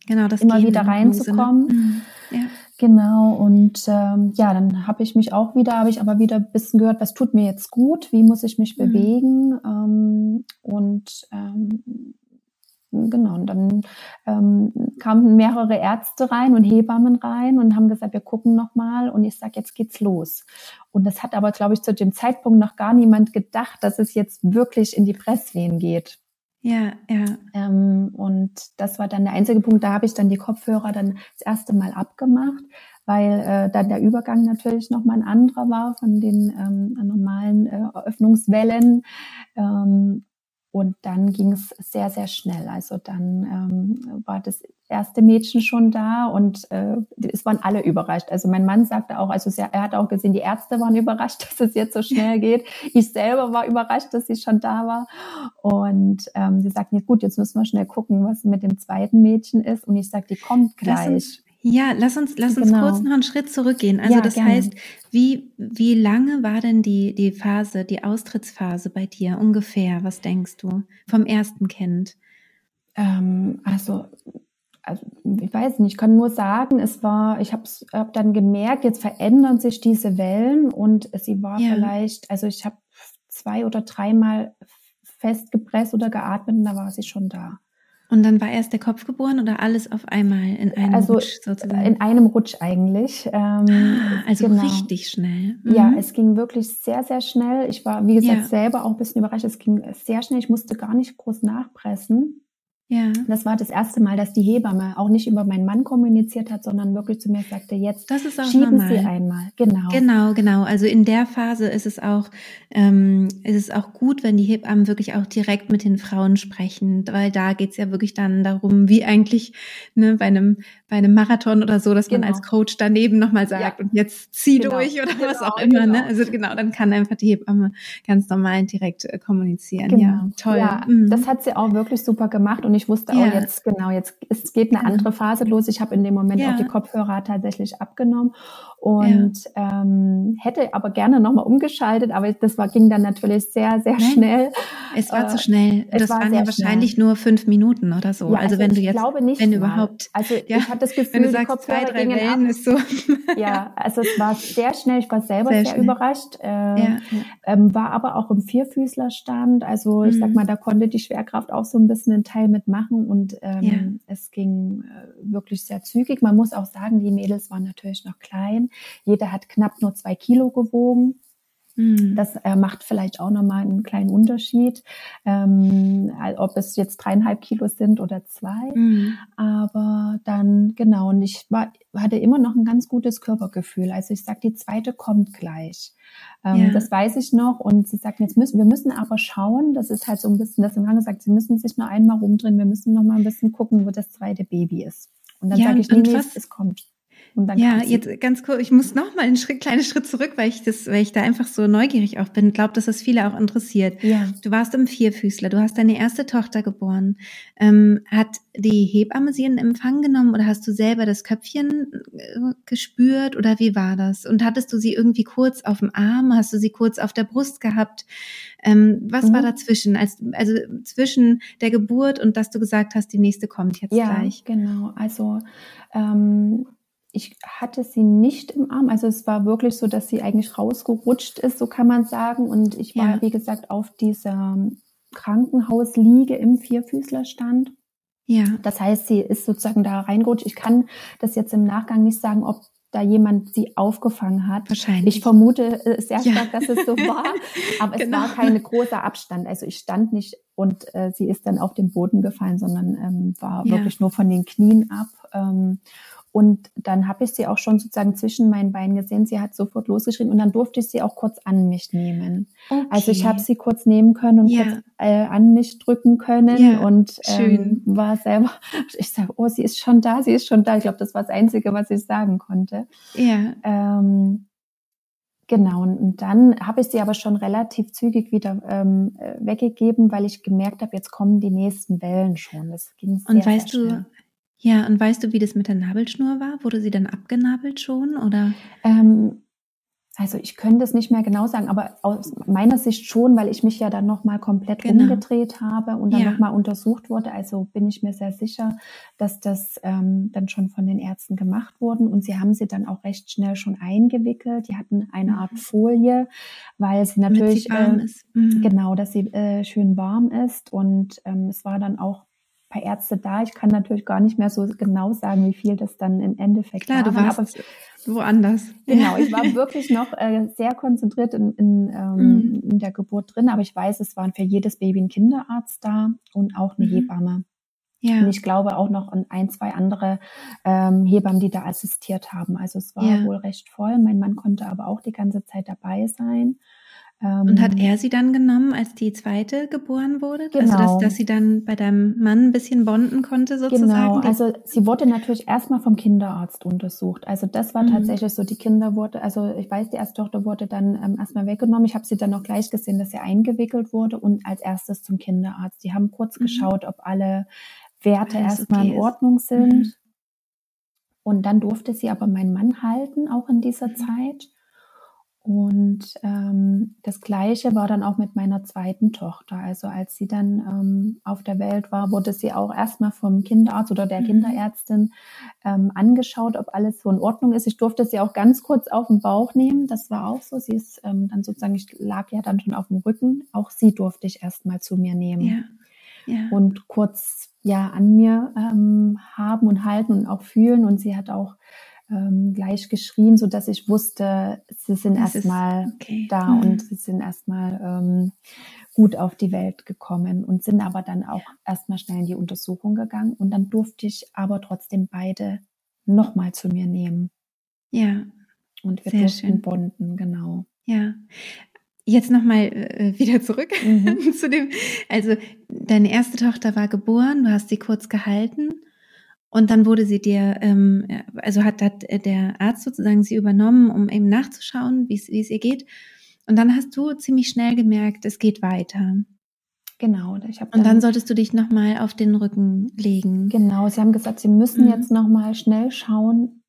Genau, das immer wieder reinzukommen. Mhm. Ja. Genau, und ähm, ja, dann habe ich mich auch wieder, habe ich aber wieder ein bisschen gehört, was tut mir jetzt gut, wie muss ich mich mhm. bewegen. Ähm, und ähm, genau, und dann ähm, kamen mehrere Ärzte rein und Hebammen rein und haben gesagt, wir gucken nochmal und ich sag, jetzt geht's los. Und das hat aber, glaube ich, zu dem Zeitpunkt noch gar niemand gedacht, dass es jetzt wirklich in die Presswehen geht. Ja, ja. Ähm, und das war dann der einzige Punkt, da habe ich dann die Kopfhörer dann das erste Mal abgemacht, weil äh, dann der Übergang natürlich nochmal ein anderer war von den ähm, normalen äh, Öffnungswellen. Ähm, und dann ging es sehr, sehr schnell. Also dann ähm, war das erste Mädchen schon da und äh, es waren alle überrascht. Also mein Mann sagte auch, also er hat auch gesehen, die Ärzte waren überrascht, dass es jetzt so schnell geht. Ich selber war überrascht, dass sie schon da war. Und ähm, sie sagten, ja, gut, jetzt müssen wir schnell gucken, was mit dem zweiten Mädchen ist. Und ich sag, die kommt gleich. Ja, lass uns, lass uns genau. kurz noch einen Schritt zurückgehen. Also ja, das gerne. heißt, wie, wie lange war denn die, die Phase, die Austrittsphase bei dir ungefähr? Was denkst du vom ersten Kind? Ähm, also, also, ich weiß nicht, ich kann nur sagen, es war, ich habe hab dann gemerkt, jetzt verändern sich diese Wellen und sie war ja. vielleicht, also ich habe zwei oder dreimal festgepresst oder geatmet und da war sie schon da. Und dann war erst der Kopf geboren oder alles auf einmal in einem also, Rutsch sozusagen? In einem Rutsch eigentlich. Ähm, ah, also genau. richtig schnell. Mhm. Ja, es ging wirklich sehr, sehr schnell. Ich war, wie gesagt, ja. selber auch ein bisschen überrascht. Es ging sehr schnell. Ich musste gar nicht groß nachpressen. Ja. Das war das erste Mal, dass die Hebamme auch nicht über meinen Mann kommuniziert hat, sondern wirklich zu mir sagte, jetzt das ist auch schieben normal. Sie einmal. Genau. Genau, genau. Also in der Phase ist es auch, ähm, ist es auch gut, wenn die Hebammen wirklich auch direkt mit den Frauen sprechen, weil da geht's ja wirklich dann darum, wie eigentlich ne, bei einem bei einem Marathon oder so, dass genau. man als Coach daneben nochmal sagt ja. und jetzt zieh genau. durch oder genau, was auch immer. Ne? Genau. Also genau, dann kann einfach die Hebamme ganz normal direkt äh, kommunizieren. Ja, genau. toll. Ja, mhm. das hat sie auch wirklich super gemacht und ich wusste auch jetzt, genau, jetzt es geht eine genau. andere Phase los. Ich habe in dem Moment ja. auch die Kopfhörer tatsächlich abgenommen und ja. ähm, hätte aber gerne nochmal umgeschaltet, aber das war, ging dann natürlich sehr, sehr Nein, schnell. Es war äh, zu schnell. Das war waren ja wahrscheinlich schnell. nur fünf Minuten oder so. Ja, also, also, wenn du jetzt, glaube nicht wenn mal. überhaupt. Also ja, ich hatte das Gefühl, wenn du sagst, Kopfhörer zwei, drei Wellen ab. ist so. Ja, also es war sehr schnell. Ich war selber sehr, sehr überrascht. Äh, ja. ähm, war aber auch im Vierfüßlerstand. Also ich mhm. sag mal, da konnte die Schwerkraft auch so ein bisschen einen Teil mitmachen und ähm, es ging äh, wirklich sehr zügig. Man muss auch sagen, die Mädels waren natürlich noch klein. Jeder hat knapp nur zwei Kilo gewogen. Mhm. Das äh, macht vielleicht auch nochmal einen kleinen Unterschied, ähm, ob es jetzt dreieinhalb Kilo sind oder zwei. Mhm. Aber dann, genau, und ich war, hatte immer noch ein ganz gutes Körpergefühl. Also ich sag, die zweite kommt gleich. Ähm, ja. Das weiß ich noch. Und sie sagt, jetzt müssen, wir müssen aber schauen, das ist halt so ein bisschen, das im Lang gesagt, sie müssen sich nur einmal rumdrehen, wir müssen noch mal ein bisschen gucken, wo das zweite Baby ist. Und dann ja, sage ich, nee, nee, es kommt ja, jetzt ganz kurz, ich muss noch mal einen Schritt, kleinen Schritt zurück, weil ich das, weil ich da einfach so neugierig auch bin. Glaube, dass das viele auch interessiert. Ja. Du warst im Vierfüßler, du hast deine erste Tochter geboren. Ähm, hat die Hebamme sie in Empfang genommen oder hast du selber das Köpfchen äh, gespürt oder wie war das? Und hattest du sie irgendwie kurz auf dem Arm? Hast du sie kurz auf der Brust gehabt? Ähm, was mhm. war dazwischen? Als, also zwischen der Geburt und dass du gesagt hast, die nächste kommt jetzt ja, gleich. Ja, genau. Also ähm, ich hatte sie nicht im Arm. Also es war wirklich so, dass sie eigentlich rausgerutscht ist, so kann man sagen. Und ich war, ja. wie gesagt, auf dieser Krankenhausliege im Vierfüßlerstand. Ja. Das heißt, sie ist sozusagen da reingerutscht. Ich kann das jetzt im Nachgang nicht sagen, ob da jemand sie aufgefangen hat. Wahrscheinlich. Ich vermute äh, sehr stark, ja. dass es so war. Aber genau. es war kein großer Abstand. Also ich stand nicht und äh, sie ist dann auf den Boden gefallen, sondern ähm, war ja. wirklich nur von den Knien ab. Ähm, und dann habe ich sie auch schon sozusagen zwischen meinen Beinen gesehen. Sie hat sofort losgeschrien und dann durfte ich sie auch kurz an mich nehmen. Okay. Also ich habe sie kurz nehmen können und ja. kurz äh, an mich drücken können ja, und ähm, war selber, ich sage, oh, sie ist schon da, sie ist schon da. Ich glaube, das war das Einzige, was ich sagen konnte. Ja. Ähm, Genau, und dann habe ich sie aber schon relativ zügig wieder ähm, äh, weggegeben, weil ich gemerkt habe, jetzt kommen die nächsten Wellen schon. Das ging sehr, Und weißt sehr du, ja, und weißt du, wie das mit der Nabelschnur war? Wurde sie dann abgenabelt schon oder? Ähm, also ich könnte es nicht mehr genau sagen, aber aus meiner Sicht schon, weil ich mich ja dann nochmal komplett genau. umgedreht habe und dann ja. nochmal untersucht wurde. Also bin ich mir sehr sicher, dass das ähm, dann schon von den Ärzten gemacht wurde. Und sie haben sie dann auch recht schnell schon eingewickelt. Die hatten eine mhm. Art Folie, weil sie natürlich sie warm äh, ist. Mhm. genau, dass sie äh, schön warm ist. Und ähm, es war dann auch paar Ärzte da. Ich kann natürlich gar nicht mehr so genau sagen, wie viel das dann im Endeffekt Klar, waren. du warst aber, woanders. Genau, ich war wirklich noch äh, sehr konzentriert in, in, ähm, mhm. in der Geburt drin, aber ich weiß, es waren für jedes Baby ein Kinderarzt da und auch eine mhm. Hebamme. Ja. Und ich glaube auch noch ein, zwei andere ähm, Hebammen, die da assistiert haben. Also es war ja. wohl recht voll. Mein Mann konnte aber auch die ganze Zeit dabei sein. Und hat ähm, er sie dann genommen, als die zweite geboren wurde? Genau. Also, dass, genau. dass sie dann bei deinem Mann ein bisschen bonden konnte, sozusagen? Genau, also sie wurde natürlich erstmal vom Kinderarzt untersucht. Also das war mhm. tatsächlich so, die Kinder wurde, also ich weiß, die erste Tochter wurde dann ähm, erstmal weggenommen. Ich habe sie dann noch gleich gesehen, dass sie eingewickelt wurde und als erstes zum Kinderarzt. Die haben kurz mhm. geschaut, ob alle Werte Alles erstmal okay in Ordnung sind. Mhm. Und dann durfte sie aber meinen Mann halten, auch in dieser mhm. Zeit. Und ähm, das Gleiche war dann auch mit meiner zweiten Tochter. Also als sie dann ähm, auf der Welt war, wurde sie auch erstmal vom Kinderarzt oder der mhm. Kinderärztin ähm, angeschaut, ob alles so in Ordnung ist. Ich durfte sie auch ganz kurz auf den Bauch nehmen. Das war auch so. Sie ist ähm, dann sozusagen, ich lag ja dann schon auf dem Rücken. Auch sie durfte ich erstmal zu mir nehmen. Ja. Ja. Und kurz ja an mir ähm, haben und halten und auch fühlen. Und sie hat auch ähm, gleich geschrien, so dass ich wusste, sie sind erstmal okay. da mhm. und sie sind erstmal ähm, gut auf die Welt gekommen und sind aber dann auch ja. erstmal schnell in die Untersuchung gegangen und dann durfte ich aber trotzdem beide nochmal zu mir nehmen. Ja. Und wir Sehr durften schön. bonden, genau. Ja. Jetzt nochmal äh, wieder zurück mhm. zu dem, also deine erste Tochter war geboren, du hast sie kurz gehalten und dann wurde sie dir, ähm, also hat, hat der Arzt sozusagen sie übernommen, um eben nachzuschauen, wie es ihr geht. Und dann hast du ziemlich schnell gemerkt, es geht weiter. Genau. Ich hab dann, und dann solltest du dich nochmal auf den Rücken legen. Genau, sie haben gesagt, sie müssen mhm. jetzt nochmal schnell schauen,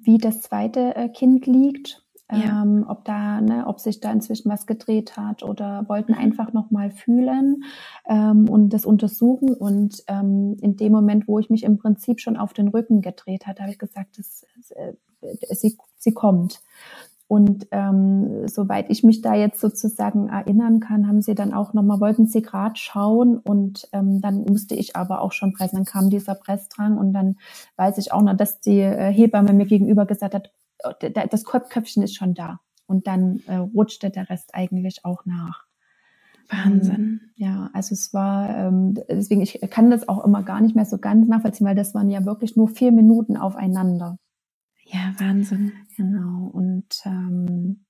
wie das zweite äh, Kind liegt ja. ähm, ob da, ne, ob sich da inzwischen was gedreht hat oder wollten mhm. einfach nochmal fühlen ähm, und das untersuchen. Und ähm, in dem Moment, wo ich mich im Prinzip schon auf den Rücken gedreht hatte, habe ich gesagt, das, äh, sie, sie kommt. Und ähm, soweit ich mich da jetzt sozusagen erinnern kann, haben sie dann auch nochmal, wollten sie gerade schauen und ähm, dann musste ich aber auch schon pressen. Dann kam dieser Pressdrang und dann weiß ich auch noch, dass die äh, Hebamme mir gegenüber gesagt hat, das Köpfchen ist schon da. Und dann äh, rutschte der Rest eigentlich auch nach. Wahnsinn. Ähm, ja, also es war, ähm, deswegen, ich kann das auch immer gar nicht mehr so ganz nachvollziehen, weil das waren ja wirklich nur vier Minuten aufeinander. Ja, Wahnsinn. Genau. Und ähm,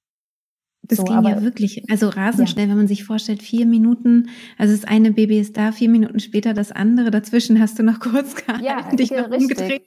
das so, ging aber, ja wirklich, also rasend ja. schnell, wenn man sich vorstellt, vier Minuten, also das eine Baby ist da, vier Minuten später das andere, dazwischen hast du noch kurz gehalten, ja, dich noch richtig. umgedreht.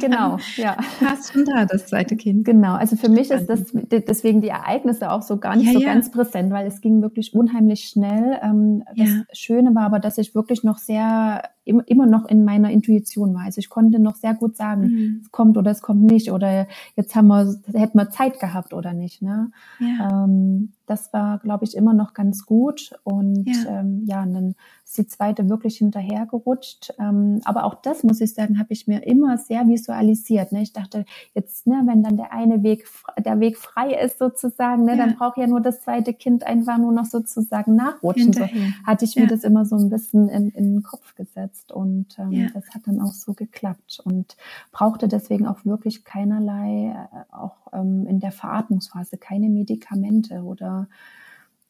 Genau, ja. Hast schon da das zweite Kind. Genau, also für mich ist das deswegen die Ereignisse auch so gar nicht so ganz präsent, weil es ging wirklich unheimlich schnell. Ähm, das Schöne war aber, dass ich wirklich noch sehr immer noch in meiner Intuition war. Also ich konnte noch sehr gut sagen, mhm. es kommt oder es kommt nicht oder jetzt haben wir, hätten wir Zeit gehabt oder nicht. Ne? Ja. Ähm, das war, glaube ich, immer noch ganz gut. Und ja, ähm, ja und dann ist die zweite wirklich hinterhergerutscht. Ähm, aber auch das, muss ich sagen, habe ich mir immer sehr visualisiert. Ne? Ich dachte, jetzt, ne, wenn dann der eine Weg, der Weg frei ist sozusagen, ne, ja. dann braucht ja nur das zweite Kind einfach nur noch sozusagen nachrutschen. So hatte ich mir das immer so ein bisschen in, in den Kopf gesetzt. Und ähm, ja. das hat dann auch so geklappt und brauchte deswegen auch wirklich keinerlei, äh, auch ähm, in der Veratmungsphase, keine Medikamente oder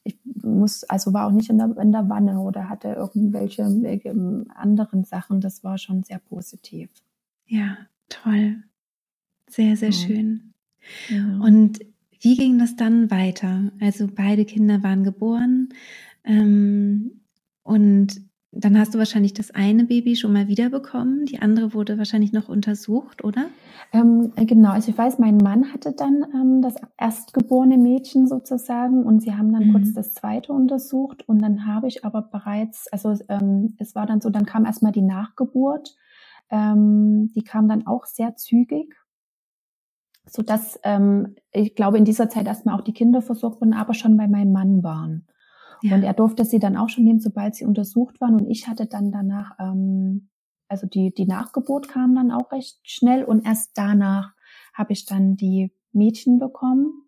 ich muss, also war auch nicht in der, in der Wanne oder hatte irgendwelche, irgendwelche anderen Sachen. Das war schon sehr positiv. Ja, toll. Sehr, sehr ja. schön. Ja. Und wie ging das dann weiter? Also beide Kinder waren geboren ähm, und dann hast du wahrscheinlich das eine Baby schon mal wiederbekommen, die andere wurde wahrscheinlich noch untersucht, oder? Ähm, genau, also ich weiß, mein Mann hatte dann ähm, das erstgeborene Mädchen sozusagen und sie haben dann mhm. kurz das zweite untersucht und dann habe ich aber bereits, also ähm, es war dann so, dann kam erstmal die Nachgeburt, ähm, die kam dann auch sehr zügig, so dass ähm, ich glaube in dieser Zeit erstmal auch die Kinder versorgt wurden, aber schon bei meinem Mann waren. Ja. Und er durfte sie dann auch schon nehmen, sobald sie untersucht waren. Und ich hatte dann danach, ähm, also die, die Nachgeburt kam dann auch recht schnell und erst danach habe ich dann die Mädchen bekommen.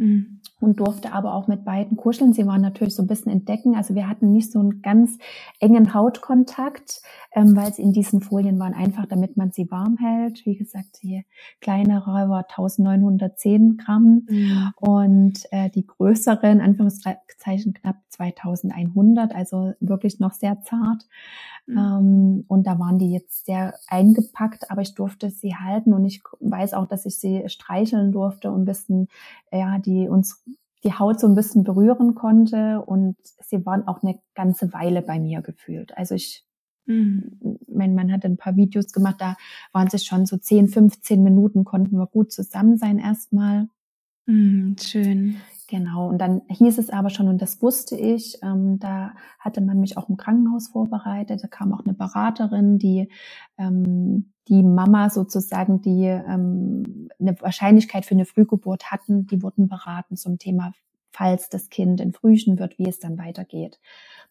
Mhm. Und durfte aber auch mit beiden kuscheln. Sie waren natürlich so ein bisschen entdecken. Also wir hatten nicht so einen ganz engen Hautkontakt, ähm, weil sie in diesen Folien waren, einfach damit man sie warm hält. Wie gesagt, die kleinere war 1910 Gramm mhm. und äh, die größeren, Anführungszeichen, knapp 2100, also wirklich noch sehr zart. Mhm. Ähm, und da waren die jetzt sehr eingepackt, aber ich durfte sie halten und ich weiß auch, dass ich sie streicheln durfte und ein bisschen, ja, die uns die Haut so ein bisschen berühren konnte und sie waren auch eine ganze Weile bei mir gefühlt. Also ich, mhm. mein Mann hat ein paar Videos gemacht, da waren sie schon so 10, 15 Minuten, konnten wir gut zusammen sein erstmal. Mhm, schön. Genau, und dann hieß es aber schon, und das wusste ich, ähm, da hatte man mich auch im Krankenhaus vorbereitet, da kam auch eine Beraterin, die ähm, die Mama sozusagen, die ähm, eine Wahrscheinlichkeit für eine Frühgeburt hatten, die wurden beraten zum Thema, falls das Kind in Frühchen wird, wie es dann weitergeht.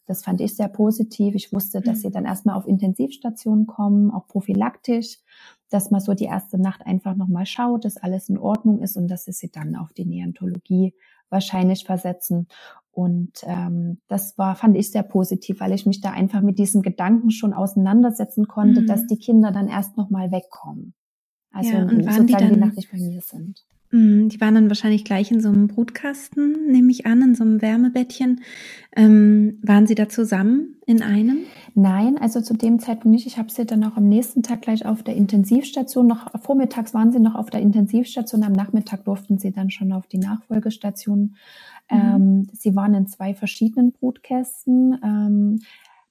Das fand ich sehr positiv. Ich wusste, dass mhm. sie dann erstmal auf Intensivstation kommen, auch prophylaktisch, dass man so die erste Nacht einfach nochmal schaut, dass alles in Ordnung ist und dass sie sie dann auf die Neontologie wahrscheinlich versetzen. Und ähm, das war, fand ich sehr positiv, weil ich mich da einfach mit diesen Gedanken schon auseinandersetzen konnte, mhm. dass die Kinder dann erst nochmal wegkommen. Also ja, und waren die, dann, die nachtlich bei mir sind. Mhm, die waren dann wahrscheinlich gleich in so einem Brutkasten, nehme ich an, in so einem Wärmebettchen. Ähm, waren Sie da zusammen in einem? Nein, also zu dem Zeitpunkt nicht. Ich habe sie dann auch am nächsten Tag gleich auf der Intensivstation. Noch vormittags waren sie noch auf der Intensivstation. Am Nachmittag durften sie dann schon auf die Nachfolgestation. Mhm. Ähm, sie waren in zwei verschiedenen Brutkästen. Ähm,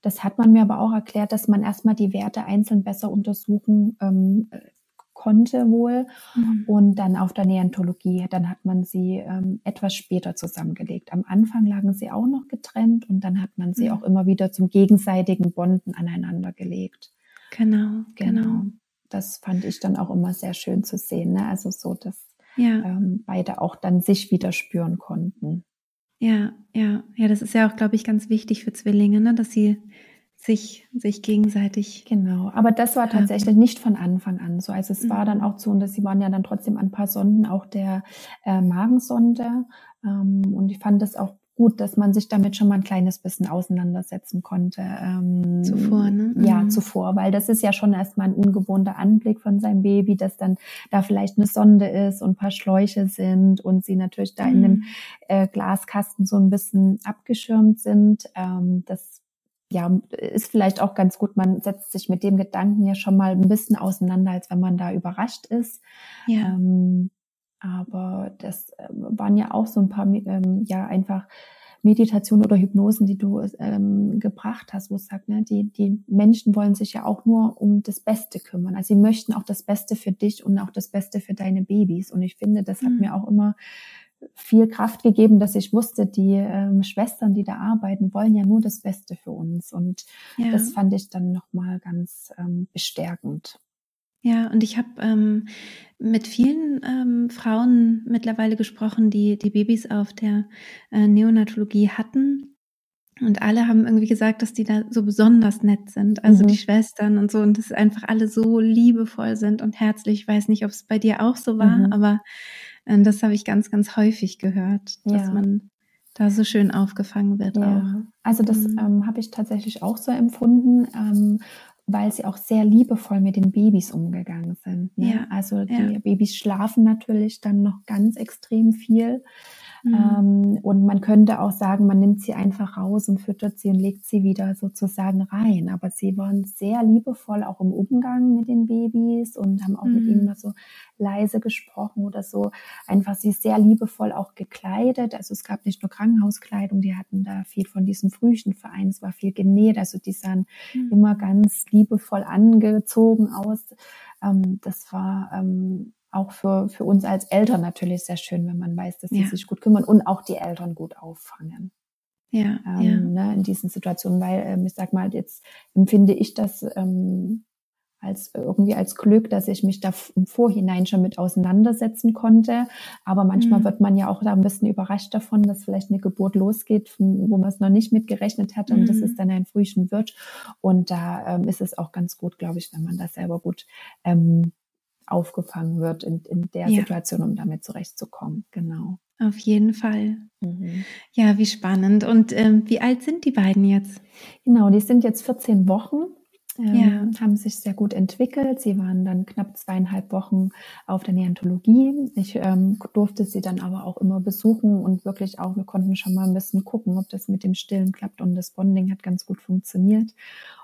das hat man mir aber auch erklärt, dass man erstmal die Werte einzeln besser untersuchen ähm, konnte wohl. Mhm. Und dann auf der Neontologie, dann hat man sie ähm, etwas später zusammengelegt. Am Anfang lagen sie auch noch getrennt und dann hat man sie mhm. auch immer wieder zum gegenseitigen Bonden aneinander gelegt. Genau, genau, genau. Das fand ich dann auch immer sehr schön zu sehen. Ne? Also so, dass ja. ähm, beide auch dann sich wieder spüren konnten. Ja, ja, ja, das ist ja auch, glaube ich, ganz wichtig für Zwillinge, ne? dass sie sich, sich gegenseitig. Genau, aber das war tatsächlich haben. nicht von Anfang an so. Also es mhm. war dann auch so, und sie waren ja dann trotzdem an ein paar Sonden, auch der äh, Magensonde. Ähm, und ich fand das auch gut, dass man sich damit schon mal ein kleines bisschen auseinandersetzen konnte. Ähm, zuvor, ne? Ja, mhm. zuvor, weil das ist ja schon erstmal ein ungewohnter Anblick von seinem Baby, dass dann da vielleicht eine Sonde ist und ein paar Schläuche sind und sie natürlich da mhm. in einem äh, Glaskasten so ein bisschen abgeschirmt sind. Ähm, das ja, ist vielleicht auch ganz gut, man setzt sich mit dem Gedanken ja schon mal ein bisschen auseinander, als wenn man da überrascht ist. Ja. Ähm, aber das äh, waren ja auch so ein paar, ähm, ja, einfach Meditation oder Hypnosen, die du ähm, gebracht hast, wo es sagt, ne, die, die Menschen wollen sich ja auch nur um das Beste kümmern. Also sie möchten auch das Beste für dich und auch das Beste für deine Babys. Und ich finde, das hat mhm. mir auch immer viel Kraft gegeben, dass ich wusste, die ähm, Schwestern, die da arbeiten, wollen ja nur das Beste für uns. Und ja. das fand ich dann nochmal ganz ähm, bestärkend. Ja, und ich habe ähm, mit vielen ähm, Frauen mittlerweile gesprochen, die die Babys auf der äh, Neonatologie hatten. Und alle haben irgendwie gesagt, dass die da so besonders nett sind, also mhm. die Schwestern und so, und dass einfach alle so liebevoll sind und herzlich. Ich weiß nicht, ob es bei dir auch so war, mhm. aber das habe ich ganz, ganz häufig gehört, dass ja. man da so schön aufgefangen wird. Ja. Auch. Also das mhm. ähm, habe ich tatsächlich auch so empfunden, ähm, weil sie auch sehr liebevoll mit den Babys umgegangen sind. Ne? Ja. Also die ja. Babys schlafen natürlich dann noch ganz extrem viel. Mhm. Ähm, und man könnte auch sagen, man nimmt sie einfach raus und füttert sie und legt sie wieder sozusagen rein. Aber sie waren sehr liebevoll auch im Umgang mit den Babys und haben auch mhm. mit ihnen mal so leise gesprochen oder so. Einfach sie sehr liebevoll auch gekleidet. Also es gab nicht nur Krankenhauskleidung, die hatten da viel von diesem Frühchenverein. Es war viel genäht. Also die sahen mhm. immer ganz liebevoll angezogen aus. Ähm, das war ähm, auch für, für uns als Eltern natürlich sehr schön, wenn man weiß, dass sie ja. sich gut kümmern und auch die Eltern gut auffangen. Ja, ähm, ja. Ne, in diesen Situationen, weil ähm, ich sag mal, jetzt empfinde ich das ähm, als irgendwie als Glück, dass ich mich da im Vorhinein schon mit auseinandersetzen konnte. Aber manchmal mhm. wird man ja auch da ein bisschen überrascht davon, dass vielleicht eine Geburt losgeht, wo man es noch nicht mitgerechnet hat und mhm. das ist dann ein Frühchen wird. Und da ähm, ist es auch ganz gut, glaube ich, wenn man das selber gut ähm, aufgefangen wird in, in der ja. Situation, um damit zurechtzukommen. Genau. Auf jeden Fall. Mhm. Ja, wie spannend. Und ähm, wie alt sind die beiden jetzt? Genau, die sind jetzt 14 Wochen. Ähm, ja. haben sich sehr gut entwickelt. Sie waren dann knapp zweieinhalb Wochen auf der Neontologie. Ich ähm, durfte sie dann aber auch immer besuchen und wirklich auch, wir konnten schon mal ein bisschen gucken, ob das mit dem Stillen klappt und das Bonding hat ganz gut funktioniert.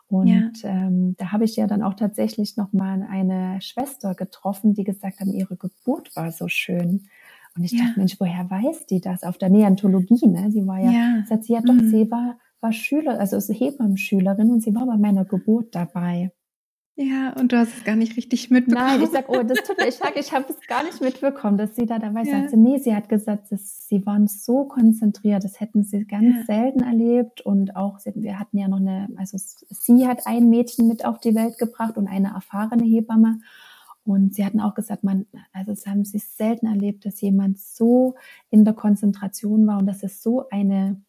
Und ja. ähm, da habe ich ja dann auch tatsächlich noch mal eine Schwester getroffen, die gesagt hat, ihre Geburt war so schön. Und ich ja. dachte, Mensch, woher weiß die das? Auf der Neontologie, ne? Sie war ja, ja. sagt sie ja doch, mhm. sie war, war Schüler, also ist Hebammenschülerin und sie war bei meiner Geburt dabei. Ja, und du hast es gar nicht richtig mitbekommen. Nein, ich sag, oh, das tut mir, ich sag, ich habe es gar nicht mitbekommen, dass sie da dabei ja. sagt. Nee, sie hat gesagt, dass sie waren so konzentriert, das hätten sie ganz ja. selten erlebt und auch, wir hatten ja noch eine, also sie hat ein Mädchen mit auf die Welt gebracht und eine erfahrene Hebamme und sie hatten auch gesagt, man, also es haben sie selten erlebt, dass jemand so in der Konzentration war und dass es so eine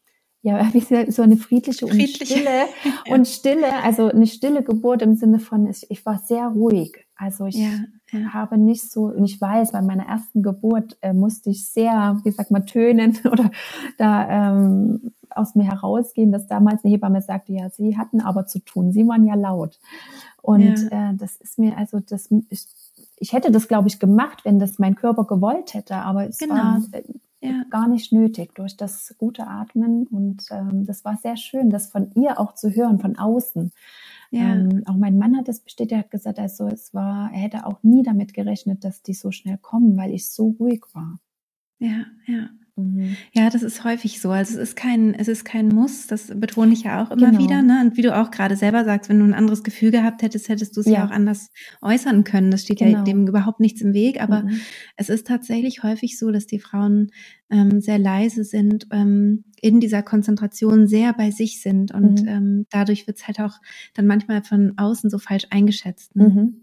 ja, wie so eine friedliche, friedliche. und stille ja. und stille, also eine stille Geburt im Sinne von, ich, ich war sehr ruhig. Also ich ja, ja. habe nicht so, und ich weiß, bei meiner ersten Geburt äh, musste ich sehr, wie sagt man, tönen oder da ähm, aus mir herausgehen, dass damals eine Hebamme sagte, ja, sie hatten aber zu tun, sie waren ja laut. Und äh, das ist mir, also das, ich, ich hätte das, glaube ich, gemacht, wenn das mein Körper gewollt hätte, aber es genau. war äh, ja. gar nicht nötig durch das gute Atmen. Und ähm, das war sehr schön, das von ihr auch zu hören, von außen. Ja. Ähm, auch mein Mann hat das bestätigt, er hat gesagt, also es war, er hätte auch nie damit gerechnet, dass die so schnell kommen, weil ich so ruhig war. Ja, ja. Mhm. Ja, das ist häufig so. Also es ist kein, es ist kein Muss, das betone ich ja auch immer genau. wieder. Ne? Und wie du auch gerade selber sagst, wenn du ein anderes Gefühl gehabt hättest, hättest du es ja. ja auch anders äußern können. Das steht genau. ja dem überhaupt nichts im Weg. Aber mhm. es ist tatsächlich häufig so, dass die Frauen ähm, sehr leise sind, ähm, in dieser Konzentration sehr bei sich sind. Und mhm. ähm, dadurch wird es halt auch dann manchmal von außen so falsch eingeschätzt. Ne?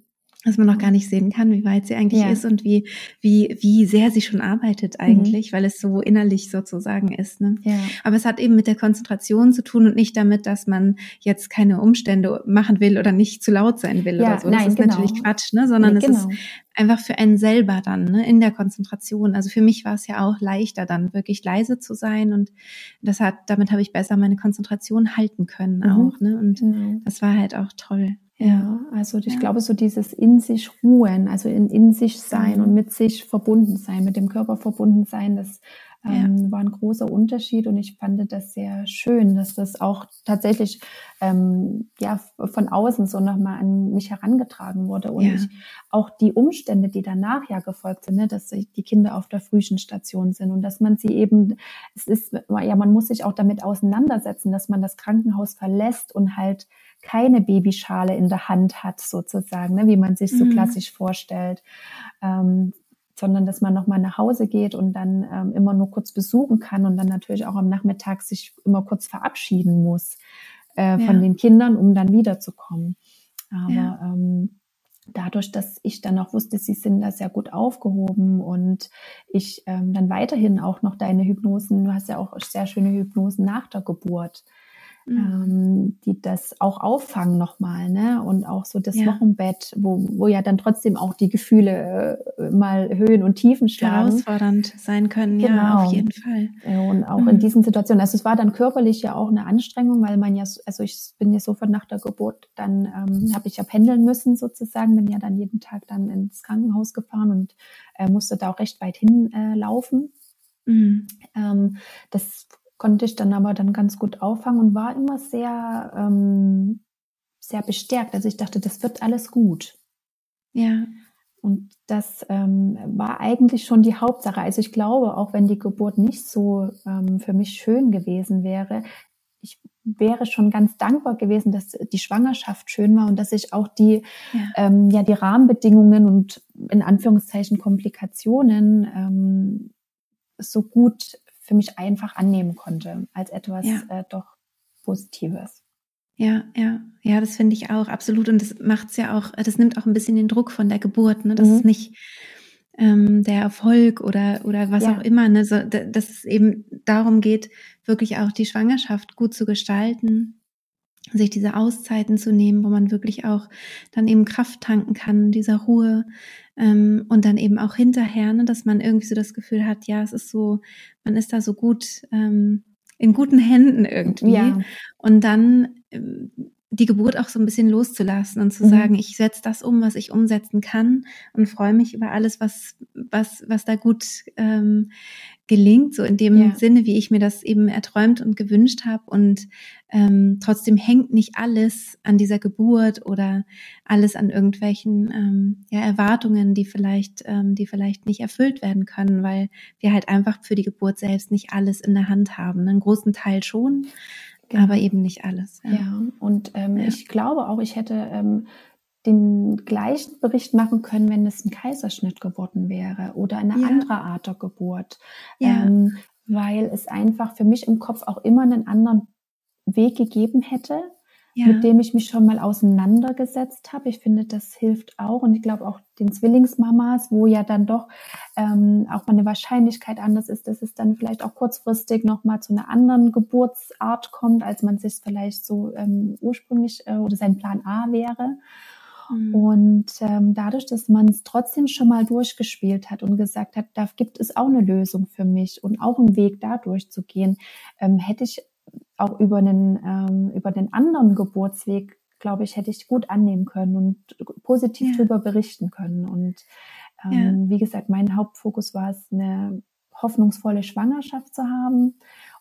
Mhm dass man noch gar nicht sehen kann, wie weit sie eigentlich ja. ist und wie, wie, wie sehr sie schon arbeitet eigentlich, mhm. weil es so innerlich sozusagen ist. Ne? Ja. Aber es hat eben mit der Konzentration zu tun und nicht damit, dass man jetzt keine Umstände machen will oder nicht zu laut sein will ja, oder so. Das nein, ist genau. natürlich Quatsch, ne? sondern nee, genau. es ist einfach für einen selber dann ne? in der Konzentration. Also für mich war es ja auch leichter dann wirklich leise zu sein und das hat, damit habe ich besser meine Konzentration halten können mhm. auch. Ne? Und genau. das war halt auch toll. Ja, also ich ja. glaube, so dieses in sich ruhen, also in, in sich sein mhm. und mit sich verbunden sein, mit dem Körper verbunden sein, das ähm, ja. war ein großer Unterschied und ich fand das sehr schön, dass das auch tatsächlich ähm, ja von außen so nochmal an mich herangetragen wurde und ja. ich, auch die Umstände, die danach ja gefolgt sind, ne, dass die Kinder auf der frühen Station sind und dass man sie eben, es ist ja, man muss sich auch damit auseinandersetzen, dass man das Krankenhaus verlässt und halt keine Babyschale in der Hand hat, sozusagen, ne, wie man sich so mhm. klassisch vorstellt, ähm, sondern dass man nochmal nach Hause geht und dann ähm, immer nur kurz besuchen kann und dann natürlich auch am Nachmittag sich immer kurz verabschieden muss äh, von den Kindern, um dann wiederzukommen. Aber ja. ähm, dadurch, dass ich dann auch wusste, sie sind da sehr gut aufgehoben und ich ähm, dann weiterhin auch noch deine Hypnosen, du hast ja auch sehr schöne Hypnosen nach der Geburt mhm. ähm, die das auch auffangen nochmal, ne? Und auch so das ja. Wochenbett, wo, wo ja dann trotzdem auch die Gefühle äh, mal Höhen und Tiefen schlagen. Herausfordernd sein können, genau. ja, auf jeden Fall. Und auch mhm. in diesen Situationen. Also es war dann körperlich ja auch eine Anstrengung, weil man ja, also ich bin ja sofort nach der Geburt, dann ähm, habe ich ja pendeln müssen sozusagen, bin ja dann jeden Tag dann ins Krankenhaus gefahren und äh, musste da auch recht weit hin äh, laufen. Mhm. Ähm, das konnte ich dann aber dann ganz gut auffangen und war immer sehr, ähm, sehr bestärkt. Also ich dachte, das wird alles gut. Ja. Und das ähm, war eigentlich schon die Hauptsache. Also ich glaube, auch wenn die Geburt nicht so ähm, für mich schön gewesen wäre, ich wäre schon ganz dankbar gewesen, dass die Schwangerschaft schön war und dass ich auch die, ja, ähm, ja die Rahmenbedingungen und in Anführungszeichen Komplikationen ähm, so gut für mich einfach annehmen konnte als etwas ja. äh, doch Positives. Ja, ja, ja, das finde ich auch absolut. Und das macht's ja auch, das nimmt auch ein bisschen den Druck von der Geburt, ne? Das mhm. ist nicht ähm, der Erfolg oder, oder was ja. auch immer, ne? So, dass es eben darum geht, wirklich auch die Schwangerschaft gut zu gestalten, sich diese Auszeiten zu nehmen, wo man wirklich auch dann eben Kraft tanken kann, dieser Ruhe ähm, und dann eben auch hinterher, ne, dass man irgendwie so das Gefühl hat, ja, es ist so, man ist da so gut ähm, in guten Händen irgendwie. Ja. Und dann ähm, die Geburt auch so ein bisschen loszulassen und zu mhm. sagen, ich setze das um, was ich umsetzen kann und freue mich über alles, was, was, was da gut ähm, gelingt, so in dem ja. Sinne, wie ich mir das eben erträumt und gewünscht habe. Und ähm, trotzdem hängt nicht alles an dieser Geburt oder alles an irgendwelchen ähm, ja, Erwartungen, die vielleicht, ähm, die vielleicht nicht erfüllt werden können, weil wir halt einfach für die Geburt selbst nicht alles in der Hand haben. Einen großen Teil schon, genau. aber eben nicht alles. Ja, ja. und ähm, ja. ich glaube auch, ich hätte ähm, den gleichen Bericht machen können, wenn es ein Kaiserschnitt geworden wäre oder eine ja. andere Art der Geburt. Ja. Ähm, weil es einfach für mich im Kopf auch immer einen anderen Weg gegeben hätte, ja. mit dem ich mich schon mal auseinandergesetzt habe. Ich finde, das hilft auch. Und ich glaube auch den Zwillingsmamas, wo ja dann doch ähm, auch mal eine Wahrscheinlichkeit anders ist, dass es dann vielleicht auch kurzfristig nochmal zu einer anderen Geburtsart kommt, als man sich vielleicht so ähm, ursprünglich äh, oder sein Plan A wäre. Mhm. Und ähm, dadurch, dass man es trotzdem schon mal durchgespielt hat und gesagt hat, da gibt es auch eine Lösung für mich und auch einen Weg da durchzugehen, ähm, hätte ich auch über den, ähm, über den anderen Geburtsweg glaube ich, hätte ich gut annehmen können und positiv ja. darüber berichten können. Und ähm, ja. wie gesagt, mein Hauptfokus war es, eine hoffnungsvolle Schwangerschaft zu haben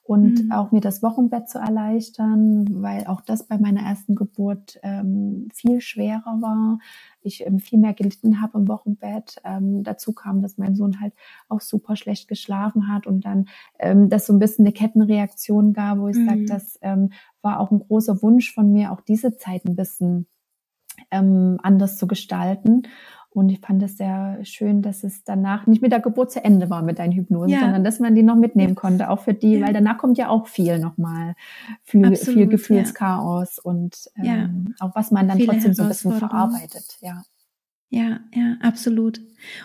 und mhm. auch mir das Wochenbett zu erleichtern, weil auch das bei meiner ersten Geburt ähm, viel schwerer war. Ich ähm, viel mehr gelitten habe im Wochenbett. Ähm, dazu kam, dass mein Sohn halt auch super schlecht geschlafen hat und dann ähm, das so ein bisschen eine Kettenreaktion gab, wo ich mhm. sage, das ähm, war auch ein großer Wunsch von mir, auch diese Zeit ein bisschen ähm, anders zu gestalten. Und ich fand es sehr schön, dass es danach nicht mit der Geburt zu Ende war mit deinen Hypnosen, ja. sondern dass man die noch mitnehmen konnte, auch für die, ja. weil danach kommt ja auch viel nochmal, viel, Absolut, viel Gefühlschaos ja. und ähm, auch was man dann Viele trotzdem so ein bisschen verarbeitet. Ja. Ja, ja, absolut.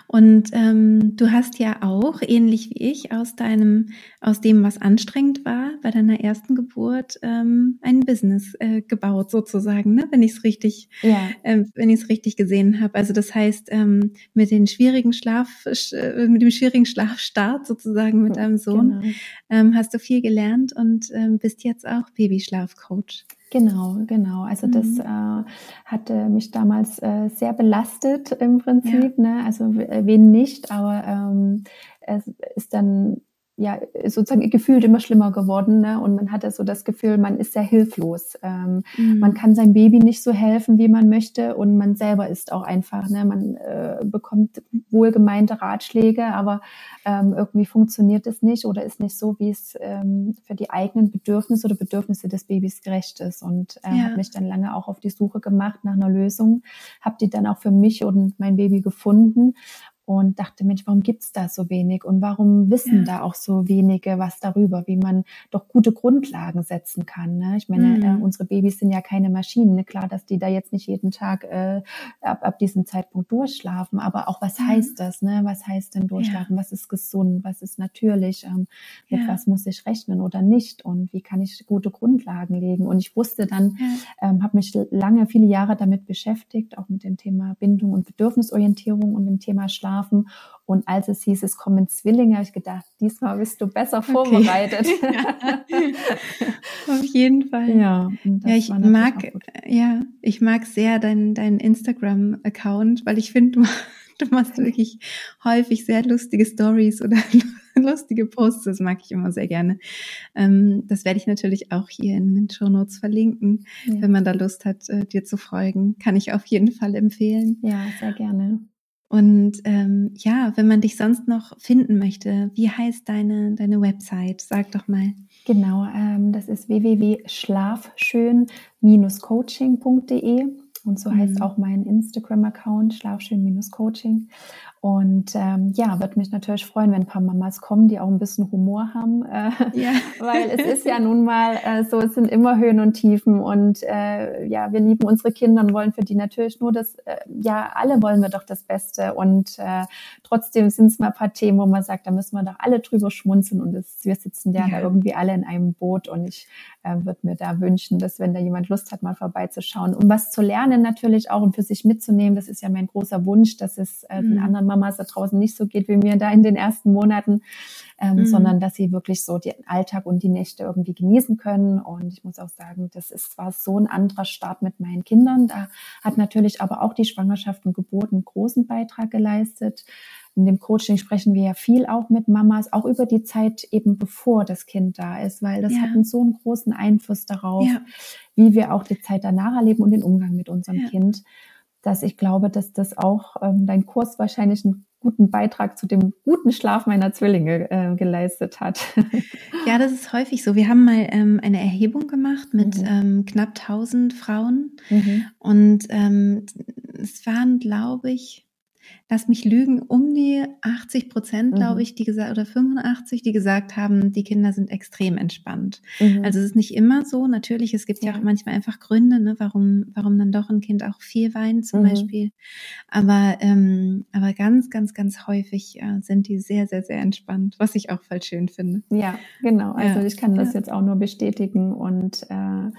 Und ähm, du hast ja auch, ähnlich wie ich, aus deinem, aus dem, was anstrengend war, bei deiner ersten Geburt, ähm, ein Business äh, gebaut, sozusagen, ne? wenn ich es richtig, ja. äh, wenn ich es richtig gesehen habe. Also das heißt, ähm, mit den schwierigen Schlaf, äh, mit dem schwierigen Schlafstart sozusagen mit deinem Sohn, genau. ähm, hast du viel gelernt und ähm, bist jetzt auch Babyschlafcoach. Genau, genau. Also mhm. das äh, hatte mich damals äh, sehr belastet im Prinzip. Ja. Ne? Also wen nicht, aber ähm, es ist dann ja sozusagen gefühlt immer schlimmer geworden ne? und man hatte so das Gefühl, man ist sehr hilflos. Ähm, mhm. Man kann seinem Baby nicht so helfen, wie man möchte und man selber ist auch einfach. Ne? Man äh, bekommt wohlgemeinte Ratschläge, aber ähm, irgendwie funktioniert es nicht oder ist nicht so, wie es ähm, für die eigenen Bedürfnisse oder Bedürfnisse des Babys gerecht ist. Und äh, ja. habe mich dann lange auch auf die Suche gemacht nach einer Lösung, habe die dann auch für mich und mein Baby gefunden und dachte, Mensch, warum gibt's da so wenig und warum wissen ja. da auch so wenige was darüber, wie man doch gute Grundlagen setzen kann. Ne? Ich meine, mhm. äh, unsere Babys sind ja keine Maschinen. Ne? Klar, dass die da jetzt nicht jeden Tag äh, ab, ab diesem Zeitpunkt durchschlafen, aber auch was mhm. heißt das? Ne? Was heißt denn durchschlafen? Ja. Was ist gesund? Was ist natürlich? Ähm, mit ja. was muss ich rechnen oder nicht? Und wie kann ich gute Grundlagen legen? Und ich wusste dann, ähm, habe mich lange, viele Jahre damit beschäftigt, auch mit dem Thema Bindung und Bedürfnisorientierung und dem Thema Schlaf schlafen. Und als es hieß, es kommen Zwillinge, habe ich gedacht, diesmal bist du besser vorbereitet. Okay. Auf jeden Fall. Ja, ja ich mag, ja, ich mag sehr deinen dein Instagram-Account, weil ich finde, du, du machst wirklich häufig sehr lustige Stories oder lustige Posts. Das mag ich immer sehr gerne. Ähm, das werde ich natürlich auch hier in den Show Notes verlinken. Ja. Wenn man da Lust hat, äh, dir zu folgen, kann ich auf jeden Fall empfehlen. Ja, sehr gerne. Und ähm, ja, wenn man dich sonst noch finden möchte, wie heißt deine, deine Website? Sag doch mal. Genau, ähm, das ist www.schlafschön-coaching.de und so heißt mhm. auch mein Instagram-Account, schlafschön-coaching. Und ähm, ja, würde mich natürlich freuen, wenn ein paar Mamas kommen, die auch ein bisschen Humor haben, äh, ja. weil es ist ja nun mal äh, so, es sind immer Höhen und Tiefen und äh, ja, wir lieben unsere Kinder und wollen für die natürlich nur das, äh, ja, alle wollen wir doch das Beste und äh, trotzdem sind es mal ein paar Themen, wo man sagt, da müssen wir doch alle drüber schmunzeln und es, wir sitzen ja, ja. da irgendwie alle in einem Boot und ich äh, würde mir da wünschen, dass wenn da jemand Lust hat, mal vorbeizuschauen, um was zu lernen natürlich auch und für sich mitzunehmen, das ist ja mein großer Wunsch, dass es äh, den mhm. anderen Mamas da draußen nicht so geht wie mir da in den ersten Monaten, ähm, mhm. sondern dass sie wirklich so den Alltag und die Nächte irgendwie genießen können. Und ich muss auch sagen, das ist zwar so ein anderer Start mit meinen Kindern. Da hat natürlich aber auch die Schwangerschaft und Geburt einen großen Beitrag geleistet. In dem Coaching sprechen wir ja viel auch mit Mamas, auch über die Zeit eben bevor das Kind da ist, weil das ja. hat einen so einen großen Einfluss darauf, ja. wie wir auch die Zeit danach erleben und den Umgang mit unserem ja. Kind dass ich glaube, dass das auch ähm, dein Kurs wahrscheinlich einen guten Beitrag zu dem guten Schlaf meiner Zwillinge äh, geleistet hat. Ja, das ist häufig so. Wir haben mal ähm, eine Erhebung gemacht mit mhm. ähm, knapp 1000 Frauen mhm. und ähm, es waren, glaube ich, lass mich lügen, um die 80 Prozent, mhm. glaube ich, die gesagt, oder 85, die gesagt haben, die Kinder sind extrem entspannt. Mhm. Also es ist nicht immer so. Natürlich, es gibt ja, ja auch manchmal einfach Gründe, ne, warum, warum dann doch ein Kind auch viel weint, zum mhm. Beispiel. Aber, ähm, aber ganz, ganz, ganz häufig äh, sind die sehr, sehr, sehr entspannt, was ich auch voll schön finde. Ja, genau. Also ja. ich kann das ja. jetzt auch nur bestätigen und äh,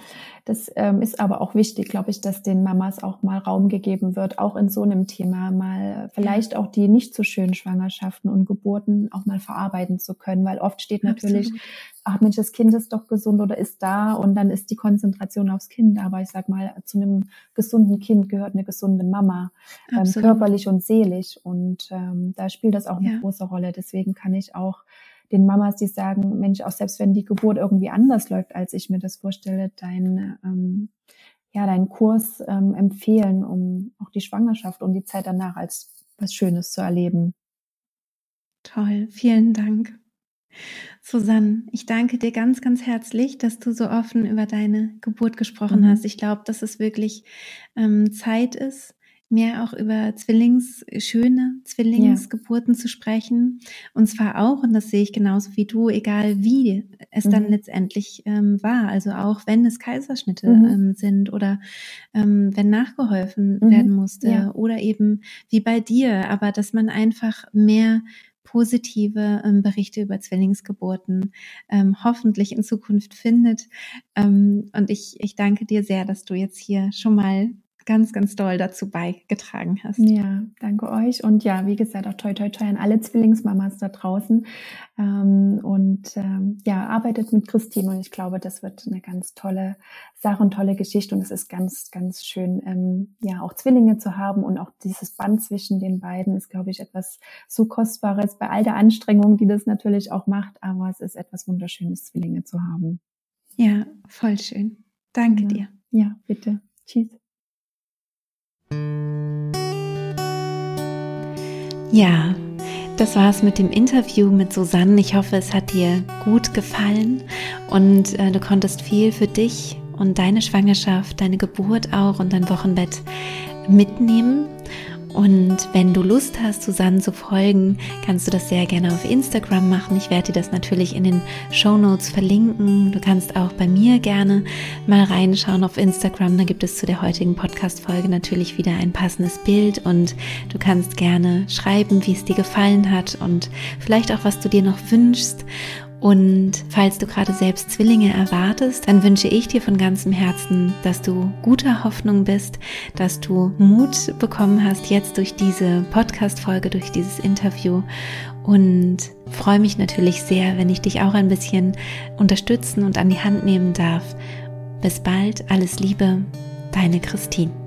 das ähm, ist aber auch wichtig, glaube ich, dass den Mamas auch mal Raum gegeben wird, auch in so einem Thema mal vielleicht ja. auch die nicht so schönen Schwangerschaften und Geburten auch mal verarbeiten zu können, weil oft steht natürlich, Absolut. ach Mensch, das Kind ist doch gesund oder ist da und dann ist die Konzentration aufs Kind. Aber ich sag mal, zu einem gesunden Kind gehört eine gesunde Mama, ähm, körperlich und seelisch. Und ähm, da spielt das auch eine ja. große Rolle. Deswegen kann ich auch den Mamas, die sagen, Mensch, auch selbst wenn die Geburt irgendwie anders läuft, als ich mir das vorstelle, dein, ähm, ja, deinen Kurs ähm, empfehlen, um auch die Schwangerschaft und die Zeit danach als was Schönes zu erleben. Toll, vielen Dank. Susanne, ich danke dir ganz, ganz herzlich, dass du so offen über deine Geburt gesprochen mhm. hast. Ich glaube, dass es wirklich ähm, Zeit ist, mehr auch über Zwillings, schöne Zwillingsgeburten ja. zu sprechen. Und zwar auch, und das sehe ich genauso wie du, egal wie es mhm. dann letztendlich ähm, war. Also auch wenn es Kaiserschnitte mhm. ähm, sind oder ähm, wenn nachgeholfen mhm. werden musste ja. oder eben wie bei dir, aber dass man einfach mehr positive ähm, Berichte über Zwillingsgeburten ähm, hoffentlich in Zukunft findet. Ähm, und ich, ich danke dir sehr, dass du jetzt hier schon mal ganz, ganz doll dazu beigetragen hast. Ja, danke euch. Und ja, wie gesagt, auch toi, toi, toi an alle Zwillingsmamas da draußen. Ähm, und ähm, ja, arbeitet mit Christine und ich glaube, das wird eine ganz tolle Sache und tolle Geschichte. Und es ist ganz, ganz schön, ähm, ja, auch Zwillinge zu haben und auch dieses Band zwischen den beiden ist, glaube ich, etwas so Kostbares bei all der Anstrengung, die das natürlich auch macht. Aber es ist etwas Wunderschönes, Zwillinge zu haben. Ja, voll schön. Danke ja. dir. Ja, bitte. Tschüss. Ja, das war es mit dem Interview mit Susanne. Ich hoffe, es hat dir gut gefallen und äh, du konntest viel für dich und deine Schwangerschaft, deine Geburt auch und dein Wochenbett mitnehmen. Und wenn du Lust hast, Susanne zu folgen, kannst du das sehr gerne auf Instagram machen. Ich werde dir das natürlich in den Show Notes verlinken. Du kannst auch bei mir gerne mal reinschauen auf Instagram. Da gibt es zu der heutigen Podcast-Folge natürlich wieder ein passendes Bild und du kannst gerne schreiben, wie es dir gefallen hat und vielleicht auch, was du dir noch wünschst. Und falls du gerade selbst Zwillinge erwartest, dann wünsche ich dir von ganzem Herzen, dass du guter Hoffnung bist, dass du Mut bekommen hast jetzt durch diese Podcast-Folge, durch dieses Interview und freue mich natürlich sehr, wenn ich dich auch ein bisschen unterstützen und an die Hand nehmen darf. Bis bald, alles Liebe, deine Christine.